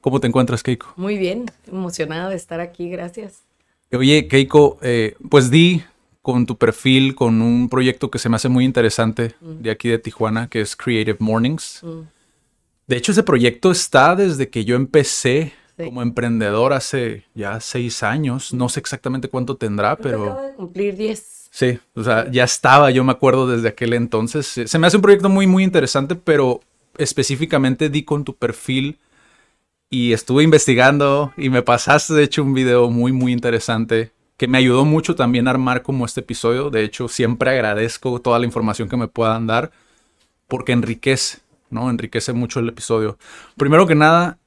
¿Cómo te encuentras, Keiko? Muy bien, emocionada de estar aquí, gracias. Oye, Keiko, eh, pues di con tu perfil, con un proyecto que se me hace muy interesante de aquí de Tijuana, que es Creative Mornings. Mm. De hecho, ese proyecto está desde que yo empecé como emprendedor hace ya seis años. No sé exactamente cuánto tendrá, pero... Acabo de cumplir 10. Sí, o sea, ya estaba, yo me acuerdo desde aquel entonces. Se me hace un proyecto muy, muy interesante, pero específicamente di con tu perfil y estuve investigando y me pasaste, de hecho, un video muy, muy interesante que me ayudó mucho también a armar como este episodio. De hecho, siempre agradezco toda la información que me puedan dar porque enriquece, ¿no? Enriquece mucho el episodio. Primero que nada,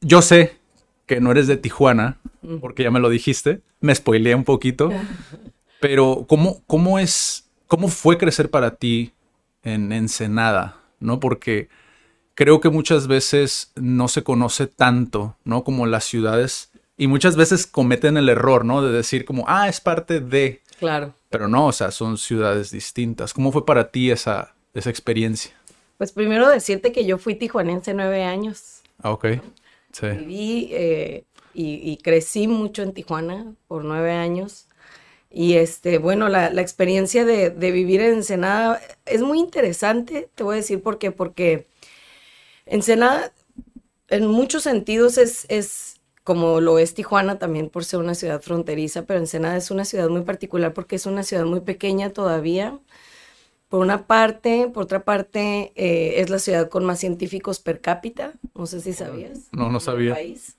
yo sé que no eres de Tijuana, porque ya me lo dijiste, me spoileé un poquito, pero ¿cómo, cómo es, cómo fue crecer para ti en Ensenada, ¿no? Porque creo que muchas veces no se conoce tanto, ¿no? Como las ciudades y muchas veces cometen el error, ¿no? De decir como, ah, es parte de... Claro. Pero no, o sea, son ciudades distintas. ¿Cómo fue para ti esa, esa experiencia? Pues primero decirte que yo fui tijuanense nueve años. Ah, ok. Sí. Viví eh, y, y crecí mucho en Tijuana por nueve años. Y este, bueno, la, la experiencia de, de, vivir en Ensenada es muy interesante, te voy a decir por qué, porque Ensenada en muchos sentidos es, es como lo es Tijuana también por ser una ciudad fronteriza, pero Ensenada es una ciudad muy particular porque es una ciudad muy pequeña todavía. Por una parte, por otra parte, eh, es la ciudad con más científicos per cápita. No sé si sabías. No, no sabía. País.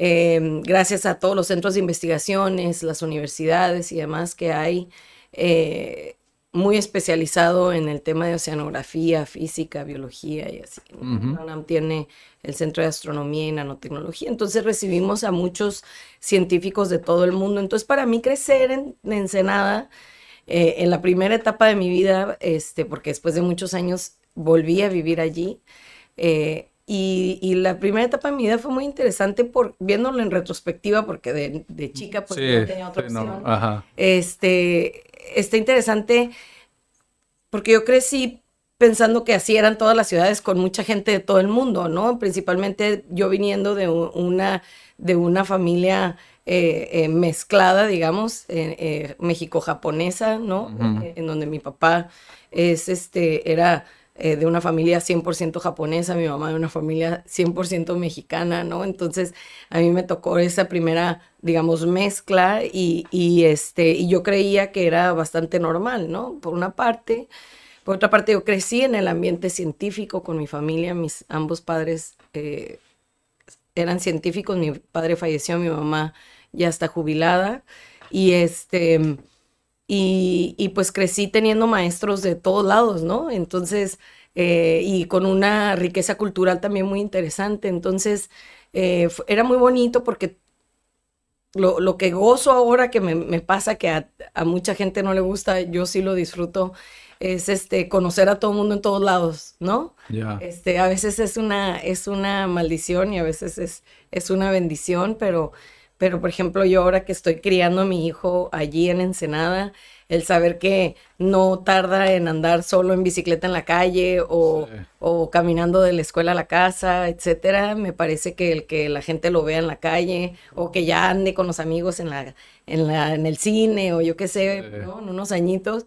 Eh, gracias a todos los centros de investigaciones, las universidades y demás que hay, eh, muy especializado en el tema de oceanografía, física, biología y así. Uh -huh. UNAM tiene el Centro de Astronomía y Nanotecnología, entonces recibimos a muchos científicos de todo el mundo. Entonces, para mí crecer en, en Ensenada, eh, en la primera etapa de mi vida, este, porque después de muchos años volví a vivir allí, eh, y, y, la primera etapa de mi vida fue muy interesante por viéndolo en retrospectiva, porque de, de chica pues sí, no tenía otra sí, opción. no, ajá. Este, está interesante porque yo crecí pensando que así eran todas las ciudades con mucha gente de todo el mundo, ¿no? Principalmente yo viniendo de una, de una familia eh, eh, mezclada, digamos, eh, México-japonesa, ¿no? Uh -huh. En donde mi papá es, este, era eh, de una familia 100% japonesa, mi mamá de una familia 100% mexicana, ¿no? Entonces a mí me tocó esa primera, digamos, mezcla y, y, este, y yo creía que era bastante normal, ¿no? Por una parte. Por otra parte, yo crecí en el ambiente científico con mi familia, mis ambos padres eh, eran científicos, mi padre falleció, mi mamá ya está jubilada y este y, y, pues crecí teniendo maestros de todos lados, ¿no? Entonces, eh, y con una riqueza cultural también muy interesante. Entonces, eh, era muy bonito porque lo, lo, que gozo ahora que me, me pasa, que a, a, mucha gente no le gusta, yo sí lo disfruto, es este, conocer a todo el mundo en todos lados, ¿no? Yeah. Este, a veces es una, es una maldición y a veces es, es una bendición, pero pero por ejemplo yo ahora que estoy criando a mi hijo allí en Ensenada, el saber que no tarda en andar solo en bicicleta en la calle o, sí. o caminando de la escuela a la casa, etcétera, me parece que el que la gente lo vea en la calle o que ya ande con los amigos en, la, en, la, en el cine o yo qué sé, sí. ¿no? en unos añitos,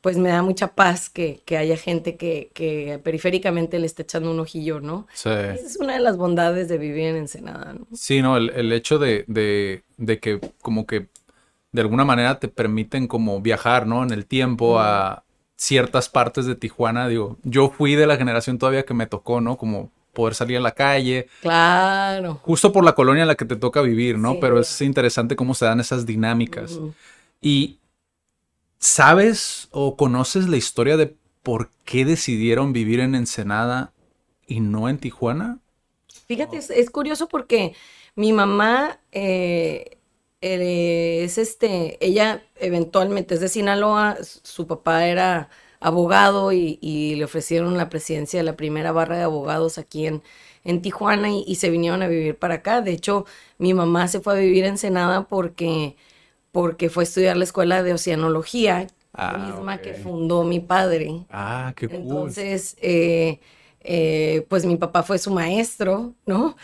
pues me da mucha paz que, que haya gente que, que, periféricamente le esté echando un ojillo, ¿no? Sí. Esa es una de las bondades de vivir en Ensenada, ¿no? Sí, no, el, el hecho de, de, de, que como que de alguna manera te permiten como viajar, ¿no? En el tiempo a ciertas partes de Tijuana, digo, yo fui de la generación todavía que me tocó, ¿no? Como poder salir a la calle. Claro. Justo por la colonia en la que te toca vivir, ¿no? Sí, Pero claro. es interesante cómo se dan esas dinámicas. Uh -huh. Y ¿Sabes o conoces la historia de por qué decidieron vivir en Ensenada y no en Tijuana. Fíjate, es, curioso porque mi mamá eh, eh, es este, ella eventualmente es de Sinaloa, su papá era abogado y, le ofrecieron la presidencia de la primera barra de abogados aquí en, en Tijuana y, se vinieron a vivir para acá. De hecho, mi mamá se fue a vivir en Ensenada porque, porque fue a estudiar la escuela de oceanología, la ah, misma que fundó mi padre. Ah, qué cool. Entonces, eh, eh, pues mi papá fue su maestro, ¿no?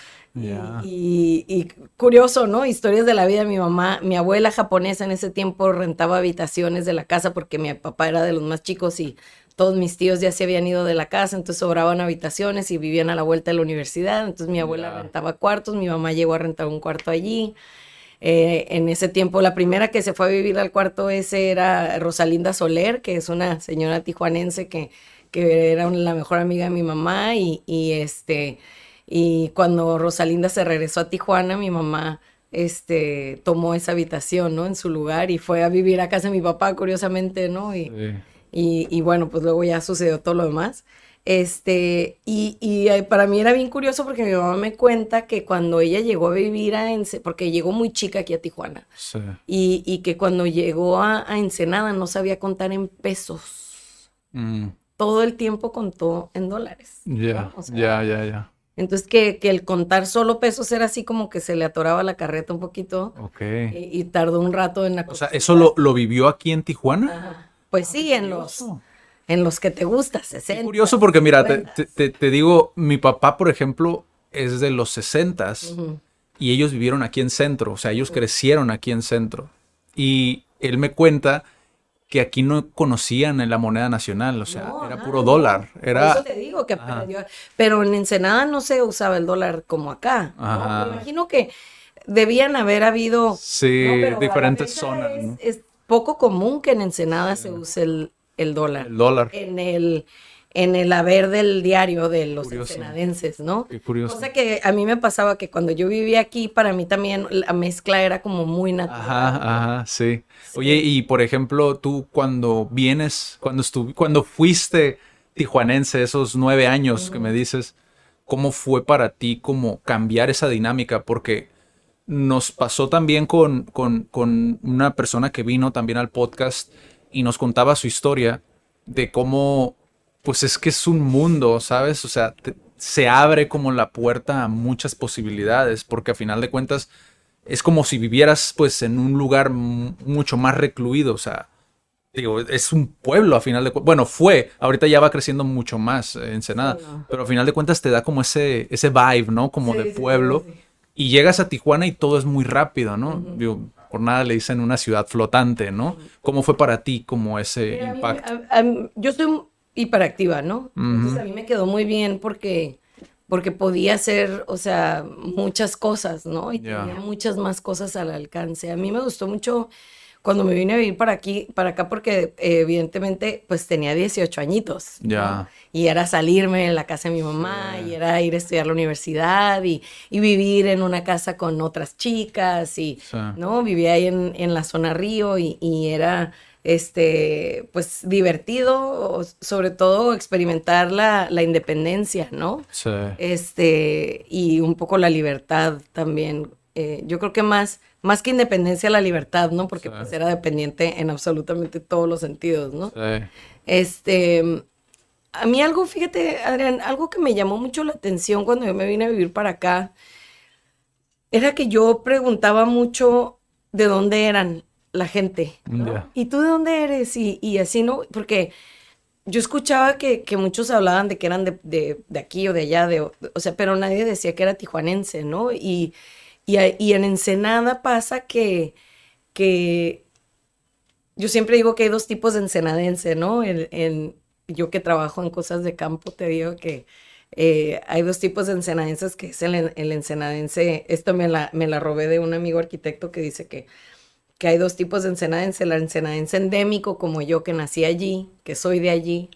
Y, curioso, ¿no? Historias de la vida. Mi mamá, mi abuela japonesa en ese tiempo rentaba habitaciones de la casa porque mi papá era de los más chicos y todos mis tíos ya se habían ido de la casa, entonces sobraban habitaciones y vivían a la vuelta de la universidad. Entonces mi abuela rentaba cuartos, mi mamá llegó a rentar un cuarto allí. Eh, en ese tiempo, la primera que se fue a vivir al cuarto ese era Rosalinda Soler, que es una señora tijuanense que, que era la mejor amiga de mi mamá y, y este y cuando Rosalinda se regresó a Tijuana, mi mamá este, tomó esa habitación, ¿no? En su lugar y fue a vivir a casa de mi papá, curiosamente, ¿no? Y, y, bueno, pues luego ya sucedió todo lo demás. Este, y, y, eh, para mí era bien curioso porque mi mamá me cuenta que cuando ella llegó a vivir a Ensenada, porque llegó muy chica aquí a Tijuana, sí. y, y, que cuando llegó a, Ensenada no sabía contar en pesos. Mm. Todo el tiempo contó en dólares. Ya, ya, ya, ya. Entonces, que, que, el contar solo pesos era así como que se le atoraba la carreta un poquito. Ok. Y, tardó un rato en la O sea, ¿eso lo, lo vivió aquí en Tijuana? Pues sí, en los, en los que te gusta, 60. Es curioso porque, mira, te, te, digo, mi papá, por ejemplo, es de los 60 y ellos vivieron aquí en Centro. O sea, ellos crecieron aquí en Centro. Y él me cuenta que aquí no conocían la moneda nacional, o sea, era puro dólar. Era... Por eso te digo que pero en Ensenada no se usaba el dólar como acá. Me imagino que debían haber habido sí, diferentes zonas. Es, poco común que en Ensenada se use el, el dólar. El dólar. En el en el haber del diario de los ensenadenses, ¿no? Qué curioso. Cosa que a mí me pasaba que cuando yo vivía aquí, para mí también la mezcla era como muy natural. Ajá, ajá, sí. Oye, y por ejemplo, tú cuando vienes, cuando estuve, cuando fuiste tijuanense, esos nueve años que me dices, ¿cómo fue para ti como cambiar esa dinámica? Porque nos pasó también con, con, con una persona que vino también al podcast y nos contaba su historia de cómo pues es que es un mundo, ¿sabes? O sea, se abre como la puerta a muchas posibilidades, porque a final de cuentas es como si vivieras pues en un lugar mucho más recluido, o sea, digo, es un pueblo a final de cuentas, bueno, fue, ahorita ya va creciendo mucho más en Ensenada, pero a final de cuentas te da como ese, ese vibe, ¿no? Como de pueblo, y llegas a Tijuana y todo es muy rápido, ¿no? Digo, por nada le dicen una ciudad flotante, ¿no? ¿Cómo fue para ti como ese impacto? yo estoy hiperactiva, ¿no? Entonces a mí me quedó muy bien porque, porque podía hacer, o sea, muchas cosas, ¿no? Y tenía muchas más cosas al alcance. A mí me gustó mucho cuando me vine a vivir para aquí, para acá, porque evidentemente, pues tenía 18 añitos. Ya. Y era salirme de la casa de mi mamá, y era ir a estudiar la universidad, y, y, vivir en una casa con otras chicas, y, ¿no? Vivía ahí en, en la zona Río, y, y era este, pues divertido, sobre todo experimentar la, la, independencia, ¿no? Sí. Este, y un poco la libertad también. Eh, yo creo que más, más que independencia, la libertad, ¿no? Porque pues era dependiente en absolutamente todos los sentidos, ¿no? Sí. Este, a mí algo, fíjate, Adrián, algo que me llamó mucho la atención cuando yo me vine a vivir para acá, era que yo preguntaba mucho de dónde eran la gente. ¿Y tú de dónde eres? Y, así, ¿no? Porque yo escuchaba que, muchos hablaban de que eran de, aquí o de allá, de, o sea, pero nadie decía que era tijuanense, ¿no? Y, y, en Ensenada pasa que, que yo siempre digo que hay dos tipos de ensenadense, ¿no? En, yo que trabajo en cosas de campo, te digo que eh, hay dos tipos de ensenadenses, que es el, el ensenadense, esto me la, me la robé de un amigo arquitecto que dice que que hay dos tipos de ensenadense, el ensenadense endémico, como yo que nací allí, que soy de allí,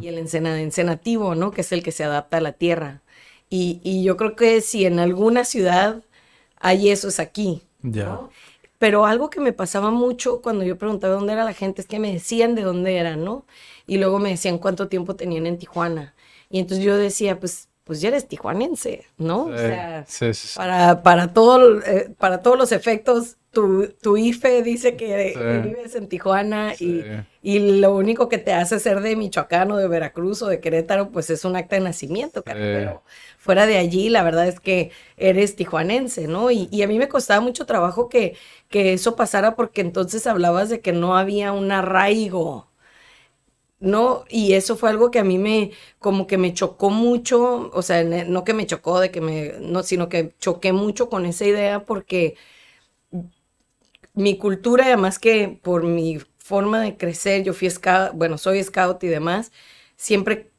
y el ensenadense nativo, ¿no? Que es el que se adapta a la tierra. Y, yo creo que si en alguna ciudad hay eso, es aquí. pero algo que me pasaba mucho cuando yo preguntaba dónde era la gente es que me decían de dónde eran, ¿no? Y luego me decían cuánto tiempo tenían en Tijuana. Y entonces yo decía, pues, pues ya eres tijuanense, ¿no? o sea, Para, para, todo, eh, para todos los efectos, tu, tu IFE dice que, vives en Tijuana y, y, lo único que te hace ser de Michoacán o de Veracruz o de Querétaro, pues es un acta de nacimiento, pero fuera de allí, la verdad es que eres tijuanense, ¿no? Y, a mí me costaba mucho trabajo que, que eso pasara porque entonces hablabas de que no había un arraigo, ¿no? Y eso fue algo que a mí me, como que me chocó mucho, o sea, no que me chocó de que me, no, sino que choqué mucho con esa idea porque mi cultura, además que por mi forma de crecer, yo fui scout, bueno, soy scout y demás, siempre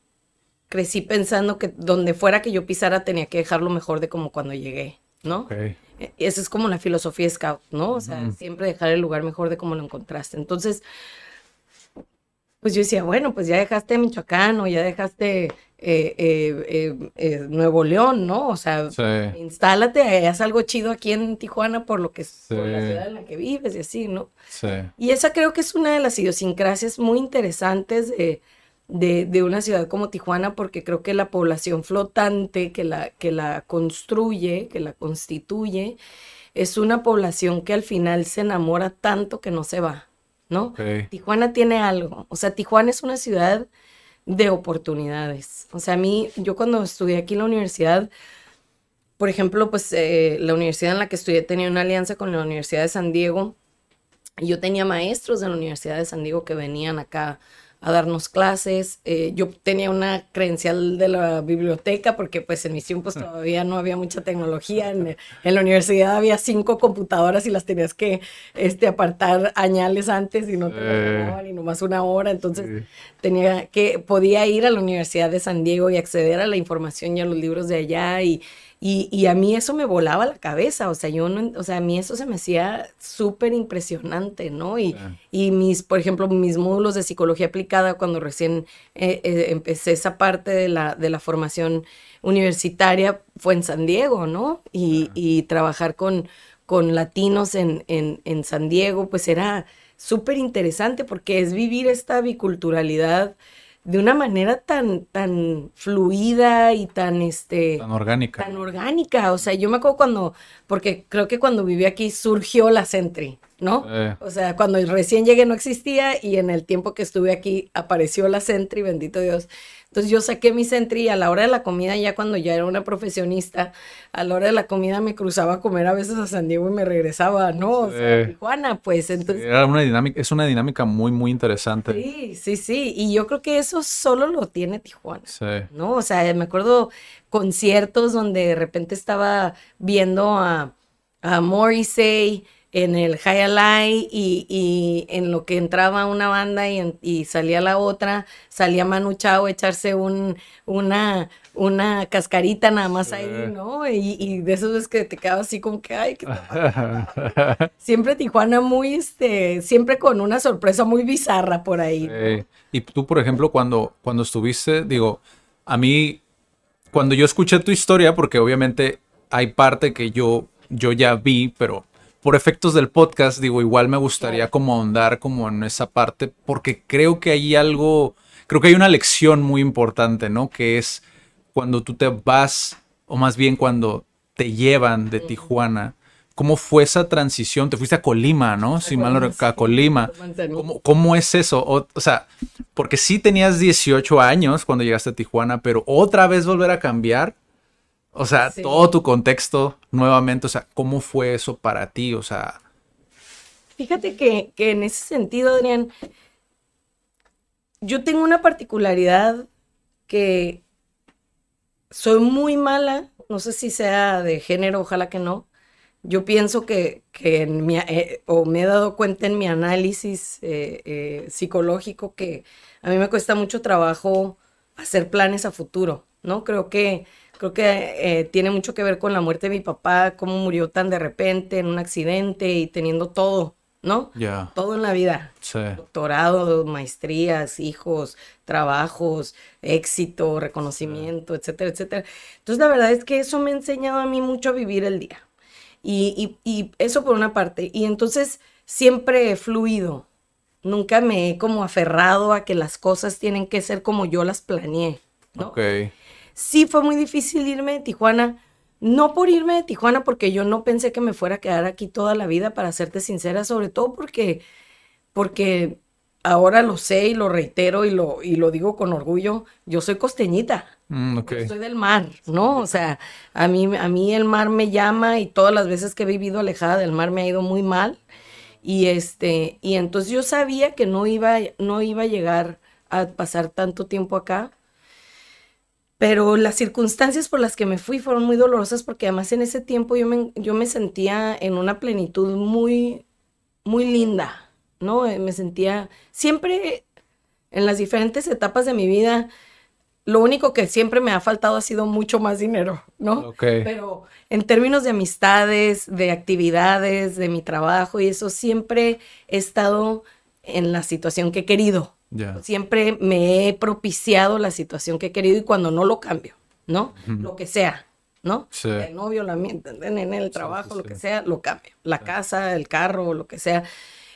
crecí pensando que donde fuera que yo pisara tenía que dejarlo mejor de como cuando llegué, ¿no? E, esa es como la filosofía scout, ¿no? O sea, siempre dejar el lugar mejor de como lo encontraste. Entonces, pues yo decía, bueno, pues ya dejaste Michoacán o ya dejaste eh, eh, eh, Nuevo León, ¿no? O sea, instálate, haz algo chido aquí en Tijuana por lo que es por la ciudad en la que vives y así, ¿no? Sí. Y esa creo que es una de las idiosincrasias muy interesantes de, de, una ciudad como Tijuana, porque creo que la población flotante que la, que la construye, que la constituye, es una población que al final se enamora tanto que no se va. ¿no? Tijuana tiene algo, o sea, Tijuana es una ciudad de oportunidades. O sea, a mí, yo cuando estudié aquí en la universidad, por ejemplo, pues eh, la universidad en la que estudié tenía una alianza con la Universidad de San Diego. Y yo tenía maestros de la Universidad de San Diego que venían acá a darnos clases. Eh, yo tenía una credencial de la biblioteca porque pues en mis tiempos todavía no había mucha tecnología. En, la universidad había cinco computadoras y las tenías que este, apartar añales antes y no te daban ni nomás una hora. Entonces tenía que, podía ir a la Universidad de San Diego y acceder a la información y a los libros de allá y y, a mí eso me volaba la cabeza, o sea, yo no, o sea, a mí eso se me hacía súper impresionante, ¿no? Y, y mis, por ejemplo, mis módulos de psicología aplicada, cuando recién eh, eh, empecé esa parte de la, de la formación universitaria, fue en San Diego, ¿no? Y, y trabajar con, con latinos en, en, en San Diego, pues era súper interesante porque es vivir esta biculturalidad de una manera tan, tan fluida y tan, este... Tan orgánica. Tan orgánica. O sea, yo me acuerdo cuando, porque creo que cuando viví aquí surgió la Sentry, ¿no? O sea, cuando recién llegué no existía y en el tiempo que estuve aquí apareció la Sentry, bendito Dios. Entonces yo saqué mi Sentry y a la hora de la comida, ya cuando ya era una profesionista, a la hora de la comida me cruzaba a comer a veces a San Diego y me regresaba, ¿no? O sea, Tijuana, pues entonces... Era una dinámica, es una dinámica muy, muy interesante. Sí, sí, sí. Y yo creo que eso solo lo tiene Tijuana. Sí. ¿No? O sea, me acuerdo conciertos donde de repente estaba viendo a, a Morrissey en el High y, y en lo que entraba una banda y, y, salía la otra, salía Manu Chao a echarse un, una, una cascarita nada más ahí, ¿no? Y, y de eso es que te quedabas así como que, ay, siempre Tijuana muy, este, siempre con una sorpresa muy bizarra por ahí. Y tú, por ejemplo, cuando, cuando estuviste, digo, a mí, cuando yo escuché tu historia, porque obviamente hay parte que yo, yo ya vi, pero por efectos del podcast, digo, igual me gustaría como ahondar como en esa parte, porque creo que hay algo, creo que hay una lección muy importante, ¿no? Que es cuando tú te vas, o más bien cuando te llevan de Tijuana, ¿cómo fue esa transición? Te fuiste a Colima, ¿no? Si mal no recuerdo, a Colima. ¿Cómo, ¿Cómo, es eso? O, o, sea, porque sí tenías 18 años cuando llegaste a Tijuana, pero otra vez volver a cambiar. O sea, todo tu contexto nuevamente, o sea, ¿cómo fue eso para ti? O sea... Fíjate que, que en ese sentido, Adrián, yo tengo una particularidad que soy muy mala, no sé si sea de género, ojalá que no. Yo pienso que, que en mi, eh, o me he dado cuenta en mi análisis eh, eh, psicológico que a mí me cuesta mucho trabajo hacer planes a futuro, ¿no? Creo que Creo que eh, tiene mucho que ver con la muerte de mi papá, cómo murió tan de repente en un accidente y teniendo todo, ¿no? Ya. Todo en la vida. Sí. Doctorado, maestrías, hijos, trabajos, éxito, reconocimiento, etcétera, etcétera. Entonces, la verdad es que eso me ha enseñado a mí mucho a vivir el día. Y, y, eso por una parte. Y entonces siempre he fluido. Nunca me he como aferrado a que las cosas tienen que ser como yo las planeé. ¿no? Ok. Sí fue muy difícil irme de Tijuana. No por irme de Tijuana, porque yo no pensé que me fuera a quedar aquí toda la vida, para serte sincera, sobre todo porque, porque ahora lo sé y lo reitero y lo, y lo digo con orgullo, yo soy costeñita. Mm, Yo soy del mar, ¿no? O sea, a mí, a mí el mar me llama y todas las veces que he vivido alejada del mar me ha ido muy mal. Y este, y entonces yo sabía que no iba, no iba a llegar a pasar tanto tiempo acá. Pero las circunstancias por las que me fui fueron muy dolorosas porque además en ese tiempo yo me, yo me sentía en una plenitud muy, muy linda, ¿no? Me sentía siempre en las diferentes etapas de mi vida lo único que siempre me ha faltado ha sido mucho más dinero, ¿no? Pero en términos de amistades, de actividades, de mi trabajo y eso, siempre he estado en la situación que he querido. Siempre me he propiciado la situación que he querido y cuando no lo cambio, ¿no? Lo que sea, ¿no? Sí. El novio, la, en el trabajo, sí, lo que sea, lo cambio. La casa, el carro, lo que sea.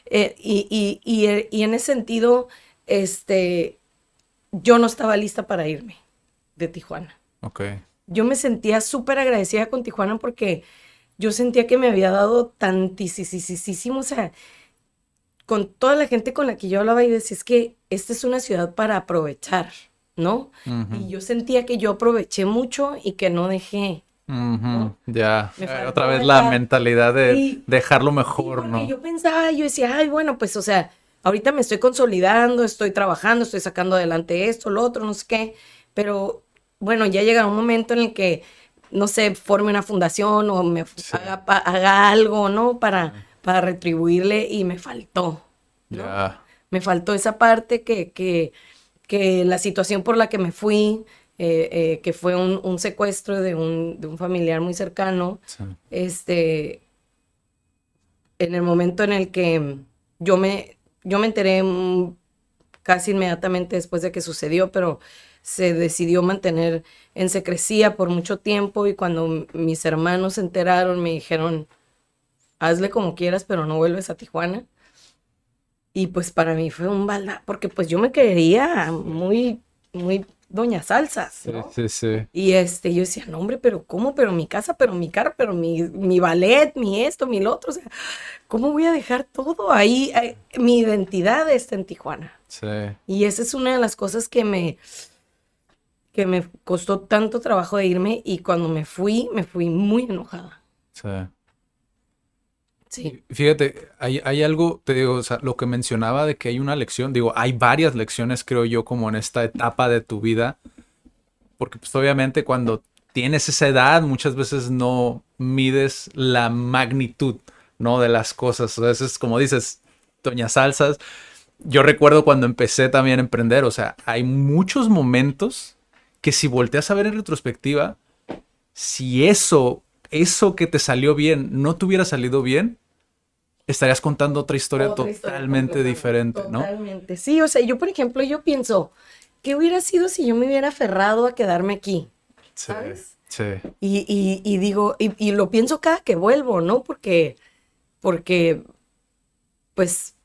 Eh, y, y- y, y en ese sentido, este, yo no estaba lista para irme de Tijuana. Ok. Yo me sentía súper agradecida con Tijuana porque yo sentía que me había dado tantísimo, o sea, con toda la gente con la que yo hablaba y decía, es que esta es una ciudad para aprovechar, ¿no? Y yo sentía que yo aproveché mucho y que no dejé. Ya. Otra vez la mentalidad de Sí. dejarlo Sí, mejor, ¿no? yo pensaba, yo decía, ay, bueno, pues, o sea, ahorita me estoy consolidando, estoy trabajando, estoy sacando adelante esto, lo otro, no sé qué, pero bueno, ya llega un momento en el que, no sé, forme una fundación o me haga, pa- haga algo, ¿no? Para, para retribuirle y me faltó. Me faltó esa parte que, que, que la situación por la que me fui, eh, eh, que fue un, un secuestro de un, de un familiar muy cercano, Sí. este, en el momento en el que yo me, yo me enteré casi inmediatamente después de que sucedió, pero se decidió mantener en secrecía por mucho tiempo y cuando mis hermanos se enteraron me dijeron, hazle como quieras, pero no vuelves a Tijuana. Y pues para mí fue un balda, porque pues yo me creía muy, muy doña salsas, Sí, ¿no? sí, sí. Y este, yo decía, no, hombre, pero ¿cómo? Pero mi casa, pero mi carro, pero mi, mi ballet, mi esto, mi lo otro. O sea, ¿cómo voy a dejar todo ahí? Ahí, Mi identidad está en Tijuana. Sí. Y esa es una de las cosas que me, que me costó tanto trabajo de irme. Y cuando me fui, me fui muy enojada. Sí. Sí. Fíjate, hay, hay algo, te digo, o sea, lo que mencionaba de que hay una lección, digo, hay varias lecciones, creo yo, como en esta etapa de tu vida, porque pues obviamente cuando tienes esa edad, muchas veces no mides la magnitud, ¿no? De las cosas, a veces, como dices, Doña Salsas, yo recuerdo cuando empecé también a emprender, o sea, hay muchos momentos que si volteas a ver en retrospectiva, si eso, eso que te salió bien, no te hubiera salido bien, estarías contando otra historia Otra totalmente diferente, ¿no? Totalmente. Sí, o sea, yo, por ejemplo, yo pienso, ¿qué hubiera sido si yo me hubiera aferrado a quedarme aquí? Sí, ¿sabes? sí, Y, y- y digo, y, y lo pienso cada que vuelvo, ¿no? Porque, porque, pues,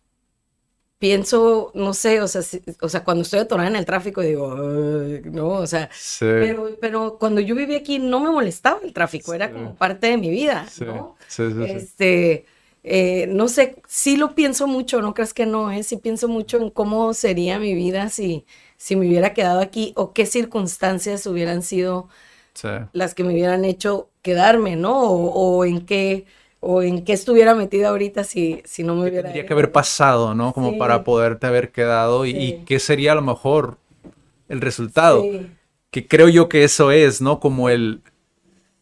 pienso, no sé, o sea, si- o sea, cuando estoy atorada en el tráfico, digo, no, o sea, sí, pero, pero cuando yo vivía aquí no me molestaba el tráfico, era como parte de mi vida, sí, ¿no? sí, sí, sí. Este, eh, no sé, sí lo pienso mucho, no creas que no, ¿eh? Sí pienso mucho en cómo sería mi vida si, si me hubiera quedado aquí o qué circunstancias hubieran sido sí. las que me hubieran hecho quedarme, ¿no? O, o en qué, o en qué estuviera metida ahorita si, si no me ¿Qué hubiera tendría que haber pasado, ¿no? Como Sí. para poderte haber quedado y, y qué sería a lo mejor el resultado. Que creo yo que eso es, ¿no? Como el...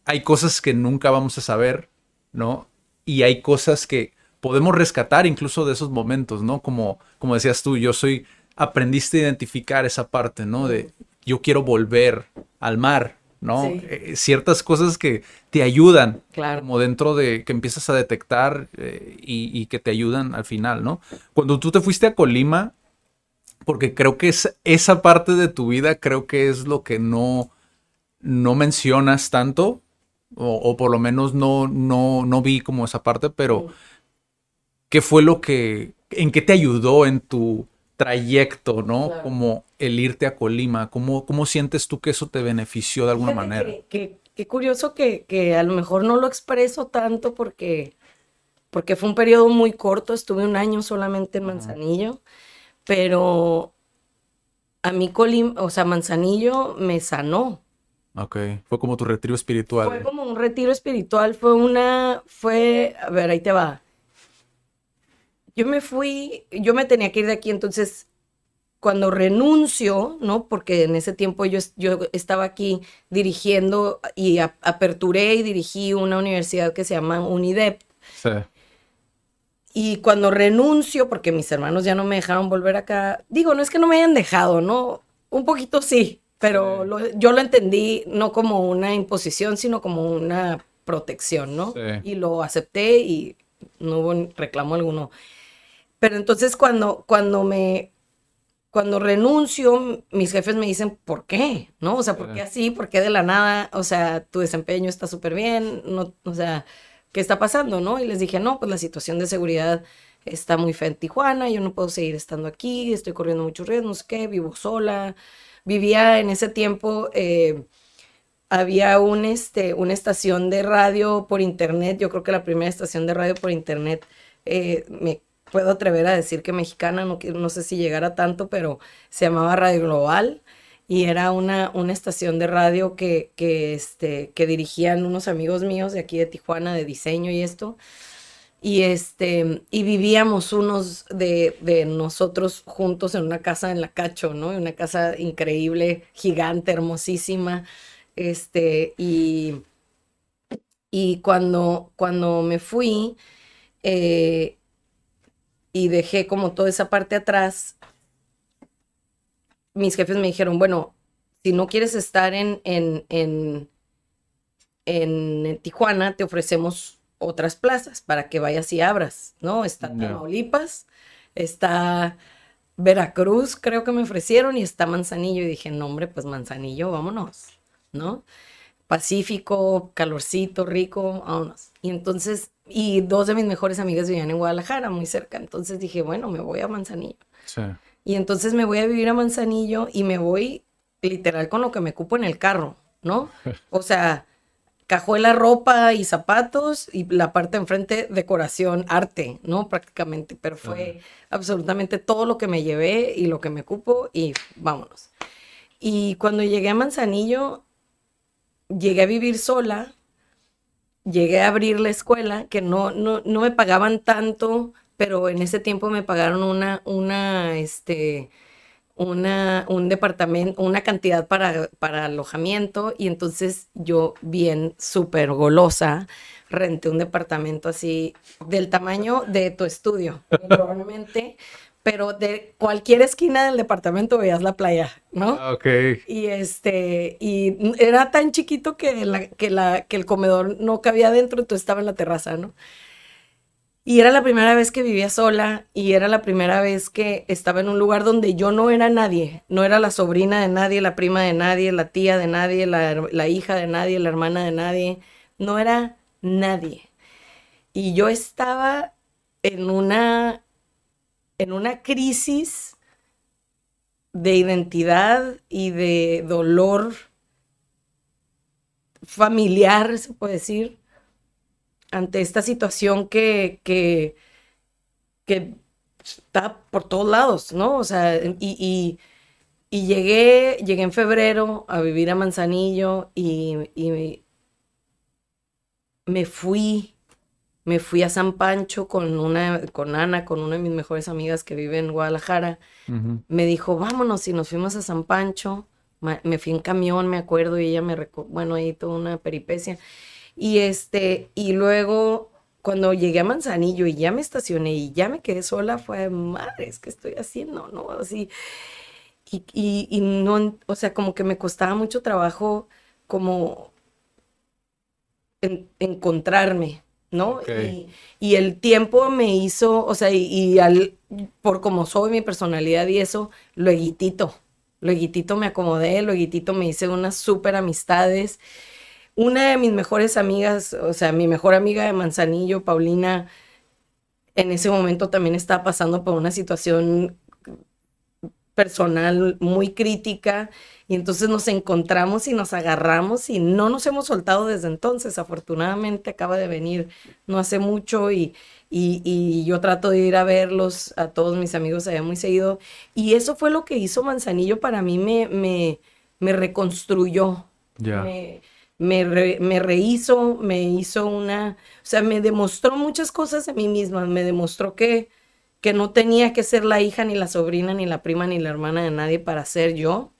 Hay cosas que nunca vamos a saber, ¿no? Y hay cosas que podemos rescatar incluso de esos momentos, ¿no? Como, como decías tú, yo soy... Aprendiste a identificar esa parte, ¿no? De yo quiero volver al mar, ¿no? Sí. Eh, ciertas cosas que te ayudan, Claro. como dentro de que empiezas a detectar eh, y, y que te ayudan al final, ¿no? Cuando tú te fuiste a Colima, porque creo que es, esa parte de tu vida creo que es lo que no, no mencionas tanto, o, por lo menos no, no, no vi como esa parte, pero ¿qué fue lo que, en qué te ayudó en tu trayecto, ¿no? Como el irte a Colima, ¿cómo, ¿cómo sientes tú que eso te benefició de alguna manera? Qué curioso que, que, a lo mejor no lo expreso tanto porque, porque fue un periodo muy corto, estuve un año solamente en Manzanillo, pero a mí Colima, o sea, Manzanillo me sanó. Ok, fue como tu retiro espiritual. Fue como un retiro espiritual, fue una, fue, a ver, ahí te va yo me fui, yo me tenía que ir de aquí, entonces cuando renuncio, ¿no? Porque en ese tiempo yo, yo estaba aquí dirigiendo y aperturé y dirigí una universidad que se llama UNIDEP. Sí. Y cuando renuncio, porque mis hermanos ya no me dejaron volver acá, digo, no es que no me hayan dejado, ¿no? Un poquito sí, pero yo lo entendí no como una imposición, sino como una protección, ¿no? Sí. Y lo acepté y no hubo reclamo alguno. Pero entonces cuando, cuando me, cuando renuncio, mis jefes me dicen, ¿por qué? ¿No? O sea, ¿por qué así? ¿Por qué de la nada? O sea, tu desempeño está súper bien, no, o sea, ¿qué está pasando? ¿No? Y les dije, no, pues la situación de seguridad está muy fea en Tijuana, yo no puedo seguir estando aquí, estoy corriendo muchos riesgos, qué, vivo sola. Vivía en ese tiempo, eh, había un, este, una estación de radio por internet, yo creo que la primera estación de radio por internet eh, me puedo atrever a decir que mexicana, no, no sé si llegara tanto, pero se llamaba Radio Global y era una, una estación de radio que, que, este, que dirigían unos amigos míos de aquí de Tijuana de diseño y esto. Y, este, y vivíamos unos de, nosotros juntos en una casa en la Cacho, ¿no? Una casa increíble, gigante, hermosísima. Este, y, y cuando, cuando me fui, eh, y dejé como toda esa parte atrás, mis jefes me dijeron, bueno, si no quieres estar en, en, en, en, Tijuana, te ofrecemos otras plazas para que vayas y abras, ¿no? Está Tamaulipas, está Veracruz, creo que me ofrecieron, y está Manzanillo. Y dije, no, hombre, pues Manzanillo, vámonos, ¿no? Pacífico, calorcito, rico, vámonos. Y entonces, y dos de mis mejores amigas vivían en Guadalajara, muy cerca. Entonces dije, bueno, me voy a Manzanillo. Sí. Y entonces me voy a vivir a Manzanillo y me voy literal con lo que me cupo en el carro, ¿no? O sea, cajuela, ropa y zapatos y la parte enfrente, decoración, arte, ¿no? Prácticamente, pero fue absolutamente todo lo que me llevé y lo que me cupo y vámonos. Y cuando llegué a Manzanillo, llegué a vivir sola llegué a abrir la escuela, que no, no, no me pagaban tanto, pero en ese tiempo me pagaron una, una, este, una, un departamento, una cantidad para, para alojamiento y entonces yo bien súper golosa renté un departamento así del tamaño de tu estudio, probablemente, pero de cualquier esquina del departamento veías la playa, ¿no? Ah, ok. Y este, y era tan chiquito que, la, que, la, que el comedor no cabía adentro, entonces estaba en la terraza, ¿no? Y era la primera vez que vivía sola y era la primera vez que estaba en un lugar donde yo no era nadie, no era la sobrina de nadie, la prima de nadie, la tía de nadie, la, la hija de nadie, la hermana de nadie, no era nadie. Y yo estaba en una en una crisis de identidad y de dolor familiar, se puede decir, ante esta situación que, que, está por todos lados, ¿no? O sea, y, llegué, llegué en febrero a vivir a Manzanillo y, y me fui me fui a San Pancho con una, con Ana, con una de mis mejores amigas que vive en Guadalajara. Me dijo, vámonos, y nos fuimos a San Pancho. Me fui en camión, me acuerdo, y ella me, bueno, ahí toda una peripecia. Y este, y luego cuando llegué a Manzanillo y ya me estacioné y ya me quedé sola, fue, madre, ¿qué estoy haciendo? ¿No? Así, y, y, y no, o sea, como que me costaba mucho trabajo como encontrarme, ¿no? Y, el tiempo me hizo, o sea, y, al, por como soy mi personalidad y eso, luego, luego me acomodé, luego me hice unas súper amistades, una de mis mejores amigas, o sea, mi mejor amiga de Manzanillo, Paulina, en ese momento también estaba pasando por una situación personal muy crítica y entonces nos encontramos y nos agarramos y no nos hemos soltado desde entonces. Afortunadamente acaba de venir no hace mucho y, y, yo trato de ir a verlos a todos mis amigos allá muy seguido. Y eso fue lo que hizo Manzanillo para mí, me, me, me reconstruyó. Me, me, me rehizo, me hizo una, o sea, me demostró muchas cosas a mí misma, me demostró que, que no tenía que ser la hija, ni la sobrina, ni la prima, ni la hermana de nadie para ser yo.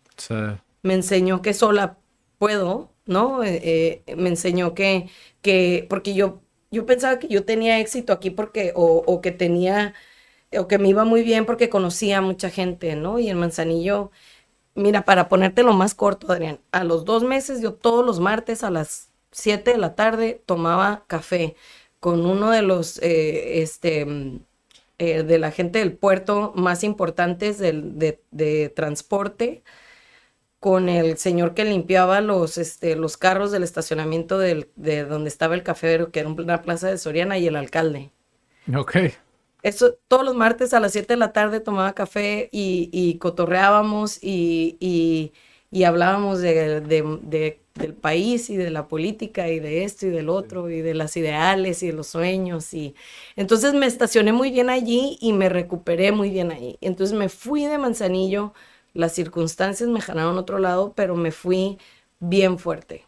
Me enseñó que sola puedo, ¿no? Eh, eh, me enseñó que, que, porque yo, yo pensaba que yo tenía éxito aquí porque, o, o que tenía, o que me iba muy bien porque conocía a mucha gente, ¿no? Y en Manzanillo, mira, para ponerte lo más corto, Adrián, a los dos meses yo todos los martes a las 7 de la tarde tomaba café con uno de los, eh, este, eh, de la gente del puerto más importantes de, transporte, con el señor que limpiaba los, este, los carros del estacionamiento de donde estaba el café, que era una plaza de Soriana, y el alcalde. Ok. Eso, todos los martes a las 7 de la tarde tomaba café y, cotorreábamos y, hablábamos de, del país y de la política y de esto y del otro y de las ideales y de los sueños y entonces me estacioné muy bien allí y me recuperé muy bien allí. Entonces me fui de Manzanillo, las circunstancias me jalaron otro lado, pero me fui bien fuerte.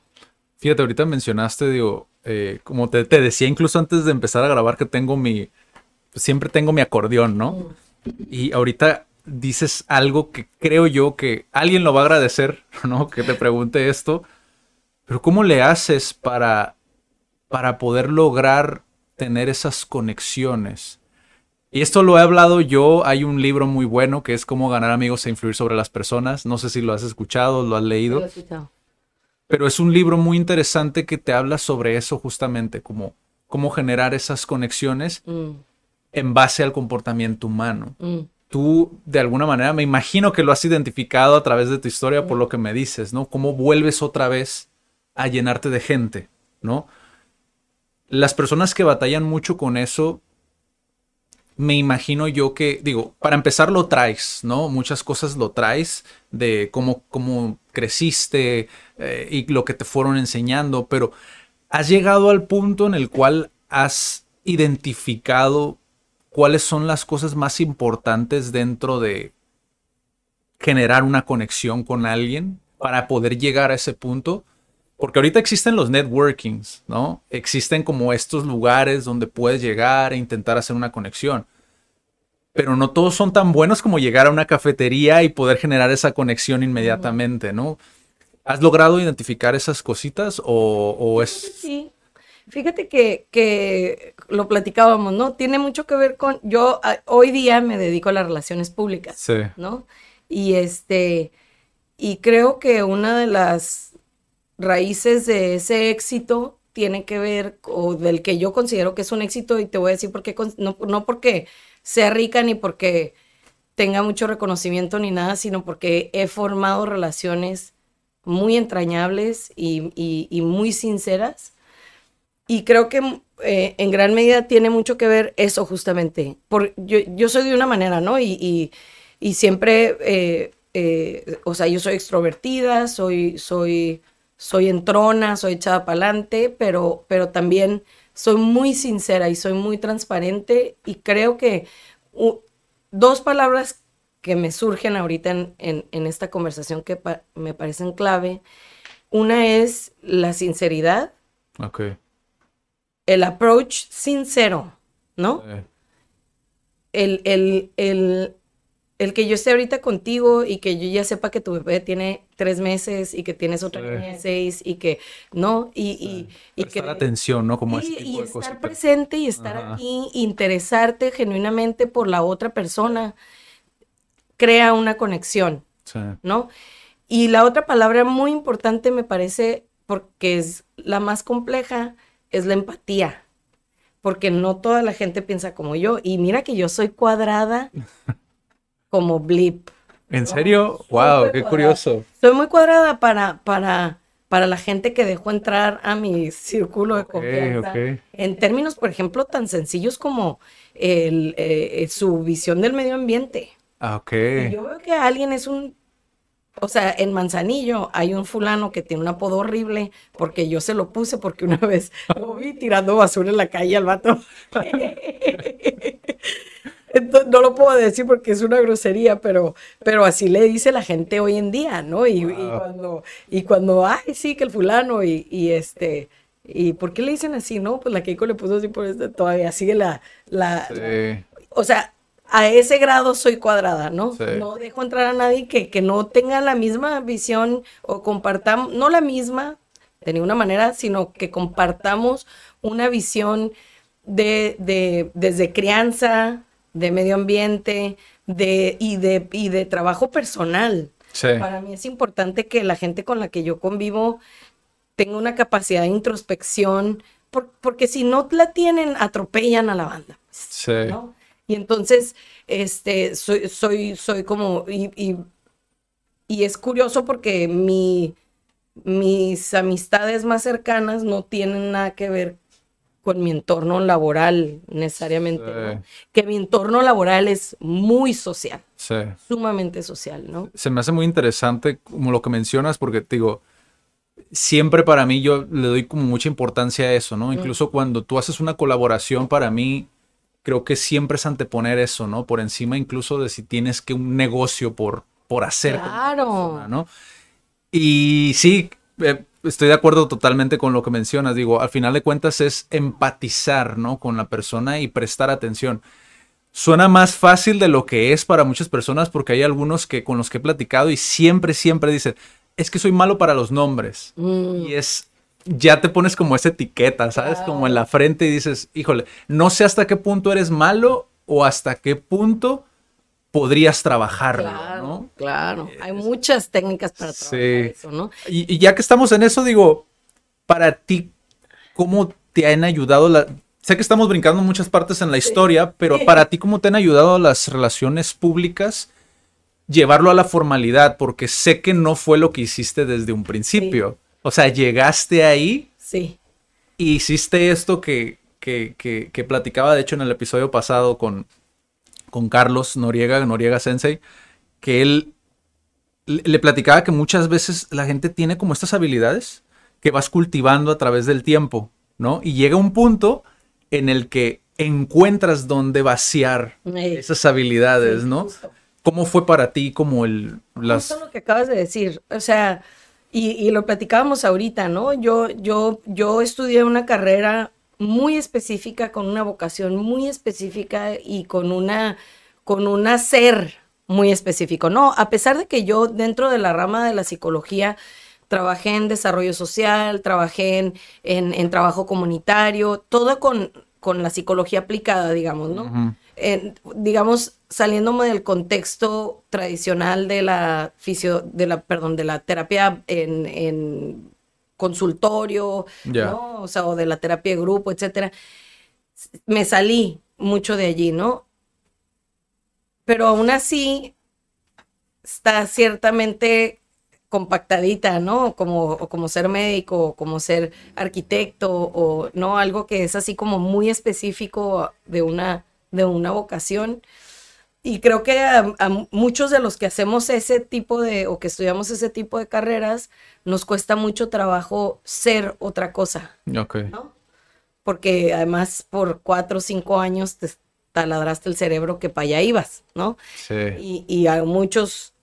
Fíjate, ahorita mencionaste, digo, eh, como te, te, decía incluso antes de empezar a grabar que tengo mi, siempre tengo mi acordeón, ¿no? Mm. Y ahorita dices algo que creo yo que alguien lo va a agradecer, ¿no? Que te pregunte esto pero ¿cómo le haces para, para poder lograr tener esas conexiones? Y esto lo he hablado yo, hay un libro muy bueno que es Cómo ganar amigos e influir sobre las personas. No sé si lo has escuchado, lo has leído. Lo he escuchado. Pero es un libro muy interesante que te habla sobre eso justamente, como cómo generar esas conexiones mm. En base al comportamiento humano. Mm. Tú, de alguna manera, me imagino que lo has identificado a través de tu historia por mm. lo que me dices, ¿no? Cómo vuelves otra vez a llenarte de gente, ¿no? Las personas que batallan mucho con eso, me imagino yo que, digo, para empezar lo traes, ¿no? Muchas cosas lo traes de cómo, cómo creciste eh, y lo que te fueron enseñando, pero has llegado al punto en el cual has identificado cuáles son las cosas más importantes dentro de generar una conexión con alguien para poder llegar a ese punto porque ahorita existen los networkings, ¿no? Existen como estos lugares donde puedes llegar e intentar hacer una conexión. Pero no todos son tan buenos como llegar a una cafetería y poder generar esa conexión inmediatamente, ¿no? ¿Has logrado identificar esas cositas o, es...? Sí, Fíjate que, que, lo platicábamos, ¿no? Tiene mucho que ver con, yo hoy día me dedico a las relaciones públicas, sí. ¿no? Y este, y creo que una de las raíces de ese éxito tiene que ver, o del que yo considero que es un éxito, y te voy a decir por qué, no, no porque sea rica ni porque tenga mucho reconocimiento ni nada, sino porque he formado relaciones muy entrañables y, muy sinceras. Y creo que eh, en gran medida tiene mucho que ver eso justamente. Por, yo, yo soy de una manera, ¿no? Y, y siempre, eh, eh, o sea, yo soy extrovertida, soy, soy soy entrona, soy echada para adelante, pero, pero también soy muy sincera y soy muy transparente y creo que dos palabras que me surgen ahorita en, esta conversación que me parecen clave. Una es la sinceridad. Ok. El approach sincero, ¿no? El, el, el, el que yo esté ahorita contigo y que yo ya sepa que tu bebé tiene tres meses y que tienes otra niña de seis y que, ¿no? Y, y, que... atención, ¿no? Como y, y estar presente y estar aquí, interesarte genuinamente por la otra persona, crea una conexión, ¿no? Y la otra palabra muy importante me parece, porque es la más compleja, es la empatía porque no toda la gente piensa como yo. Y mira que yo soy cuadrada como blip. ¿En serio? wow, qué curioso. Soy muy cuadrada para, para, para la gente que dejó entrar a mi círculo de confianza. En términos, por ejemplo, tan sencillos como el, eh, su visión del medio ambiente. Ah, ok. yo veo que alguien es un o sea, en Manzanillo hay un fulano que tiene un apodo horrible porque yo se lo puse porque una vez lo vi tirando basura en la calle al vato. Entonces, no lo puedo decir porque es una grosería, pero, pero así le dice la gente hoy en día, ¿no? Y, cuando, y cuando, ay, sí, que el fulano, y, y, este, ¿y por qué le dicen así, no? Pues la Keiko le puso así por este, todavía sigue la, la, o sea, a ese grado soy cuadrada, ¿no? No dejo entrar a nadie que, que, no tenga la misma visión o compartamos, no la misma de ninguna manera, sino que compartamos una visión de, de desde crianza, de medio ambiente, de, y, de, y de trabajo personal. Para mí es importante que la gente con la que yo convivo tenga una capacidad de introspección, porque si no la tienen, atropellan a la banda. Sí. Y entonces, este, soy, soy, soy como, y, y, y es curioso porque mi, mis amistades más cercanas no tienen nada que ver con mi entorno laboral necesariamente, que mi entorno laboral es muy social, sí. sumamente social, ¿no? Se me hace muy interesante como lo que mencionas porque te digo, siempre para mí yo le doy como mucha importancia a eso, ¿no? Incluso cuando tú haces una colaboración para mí creo que siempre es anteponer eso, ¿no? Por encima incluso de si tienes que un negocio por, por hacer. Claro. ¿no? Y sí, eh, estoy de acuerdo totalmente con lo que mencionas. Digo, al final de cuentas es empatizar, ¿no? Con la persona y prestar atención. Suena más fácil de lo que es para muchas personas porque hay algunos que con los que he platicado y siempre, siempre dicen, es que soy malo para los nombres. Mm. Y es ya te pones como esa etiqueta, ¿sabes? Como en la frente y dices, híjole, no sé hasta qué punto eres malo o hasta qué punto podrías trabajar, claro, ¿no? Claro, hay muchas técnicas para trabajar eso, ¿no? Y, ya que estamos en eso, digo, para ti, ¿cómo te han ayudado la... Sé que estamos brincando muchas partes en la historia, pero para ti, ¿cómo te han ayudado las relaciones públicas? Llevarlo a la formalidad, porque sé que no fue lo que hiciste desde un principio. O sea, llegaste ahí. Sí. Y hiciste esto que, que, que, platicaba, de hecho, en el episodio pasado con, con Carlos Noriega, Noriega Sensei, que él le platicaba que muchas veces la gente tiene como estas habilidades que vas cultivando a través del tiempo, ¿no? Y llega un punto en el que encuentras dónde vaciar esas habilidades, ¿no? ¿Cómo fue para ti como el... Las... Justo lo que acabas de decir, o sea, y, lo platicábamos ahorita, ¿no? Yo, yo, yo estudié una carrera muy específica, con una vocación muy específica y con una, con un hacer muy específico. No, a pesar de que yo dentro de la rama de la psicología trabajé en desarrollo social, trabajé en, en, trabajo comunitario, todo con, con la psicología aplicada, digamos, ¿no? Digamos, saliéndome del contexto tradicional de la fisio, de la, perdón, de la terapia en, consultorio, ¿no? O sea, o de la terapia de grupo, etcétera. Me salí mucho de allí, ¿no? Pero aún así está ciertamente compactadita, ¿no? Como, como ser médico, como ser arquitecto, o no, algo que es así como muy específico de una de una vocación. Y creo que a, muchos de los que hacemos ese tipo de, o que estudiamos ese tipo de carreras, nos cuesta mucho trabajo ser otra cosa. Ok. Porque además por cuatro o cinco años te taladraste el cerebro que para allá ibas, ¿no? Sí. Y, y a muchos,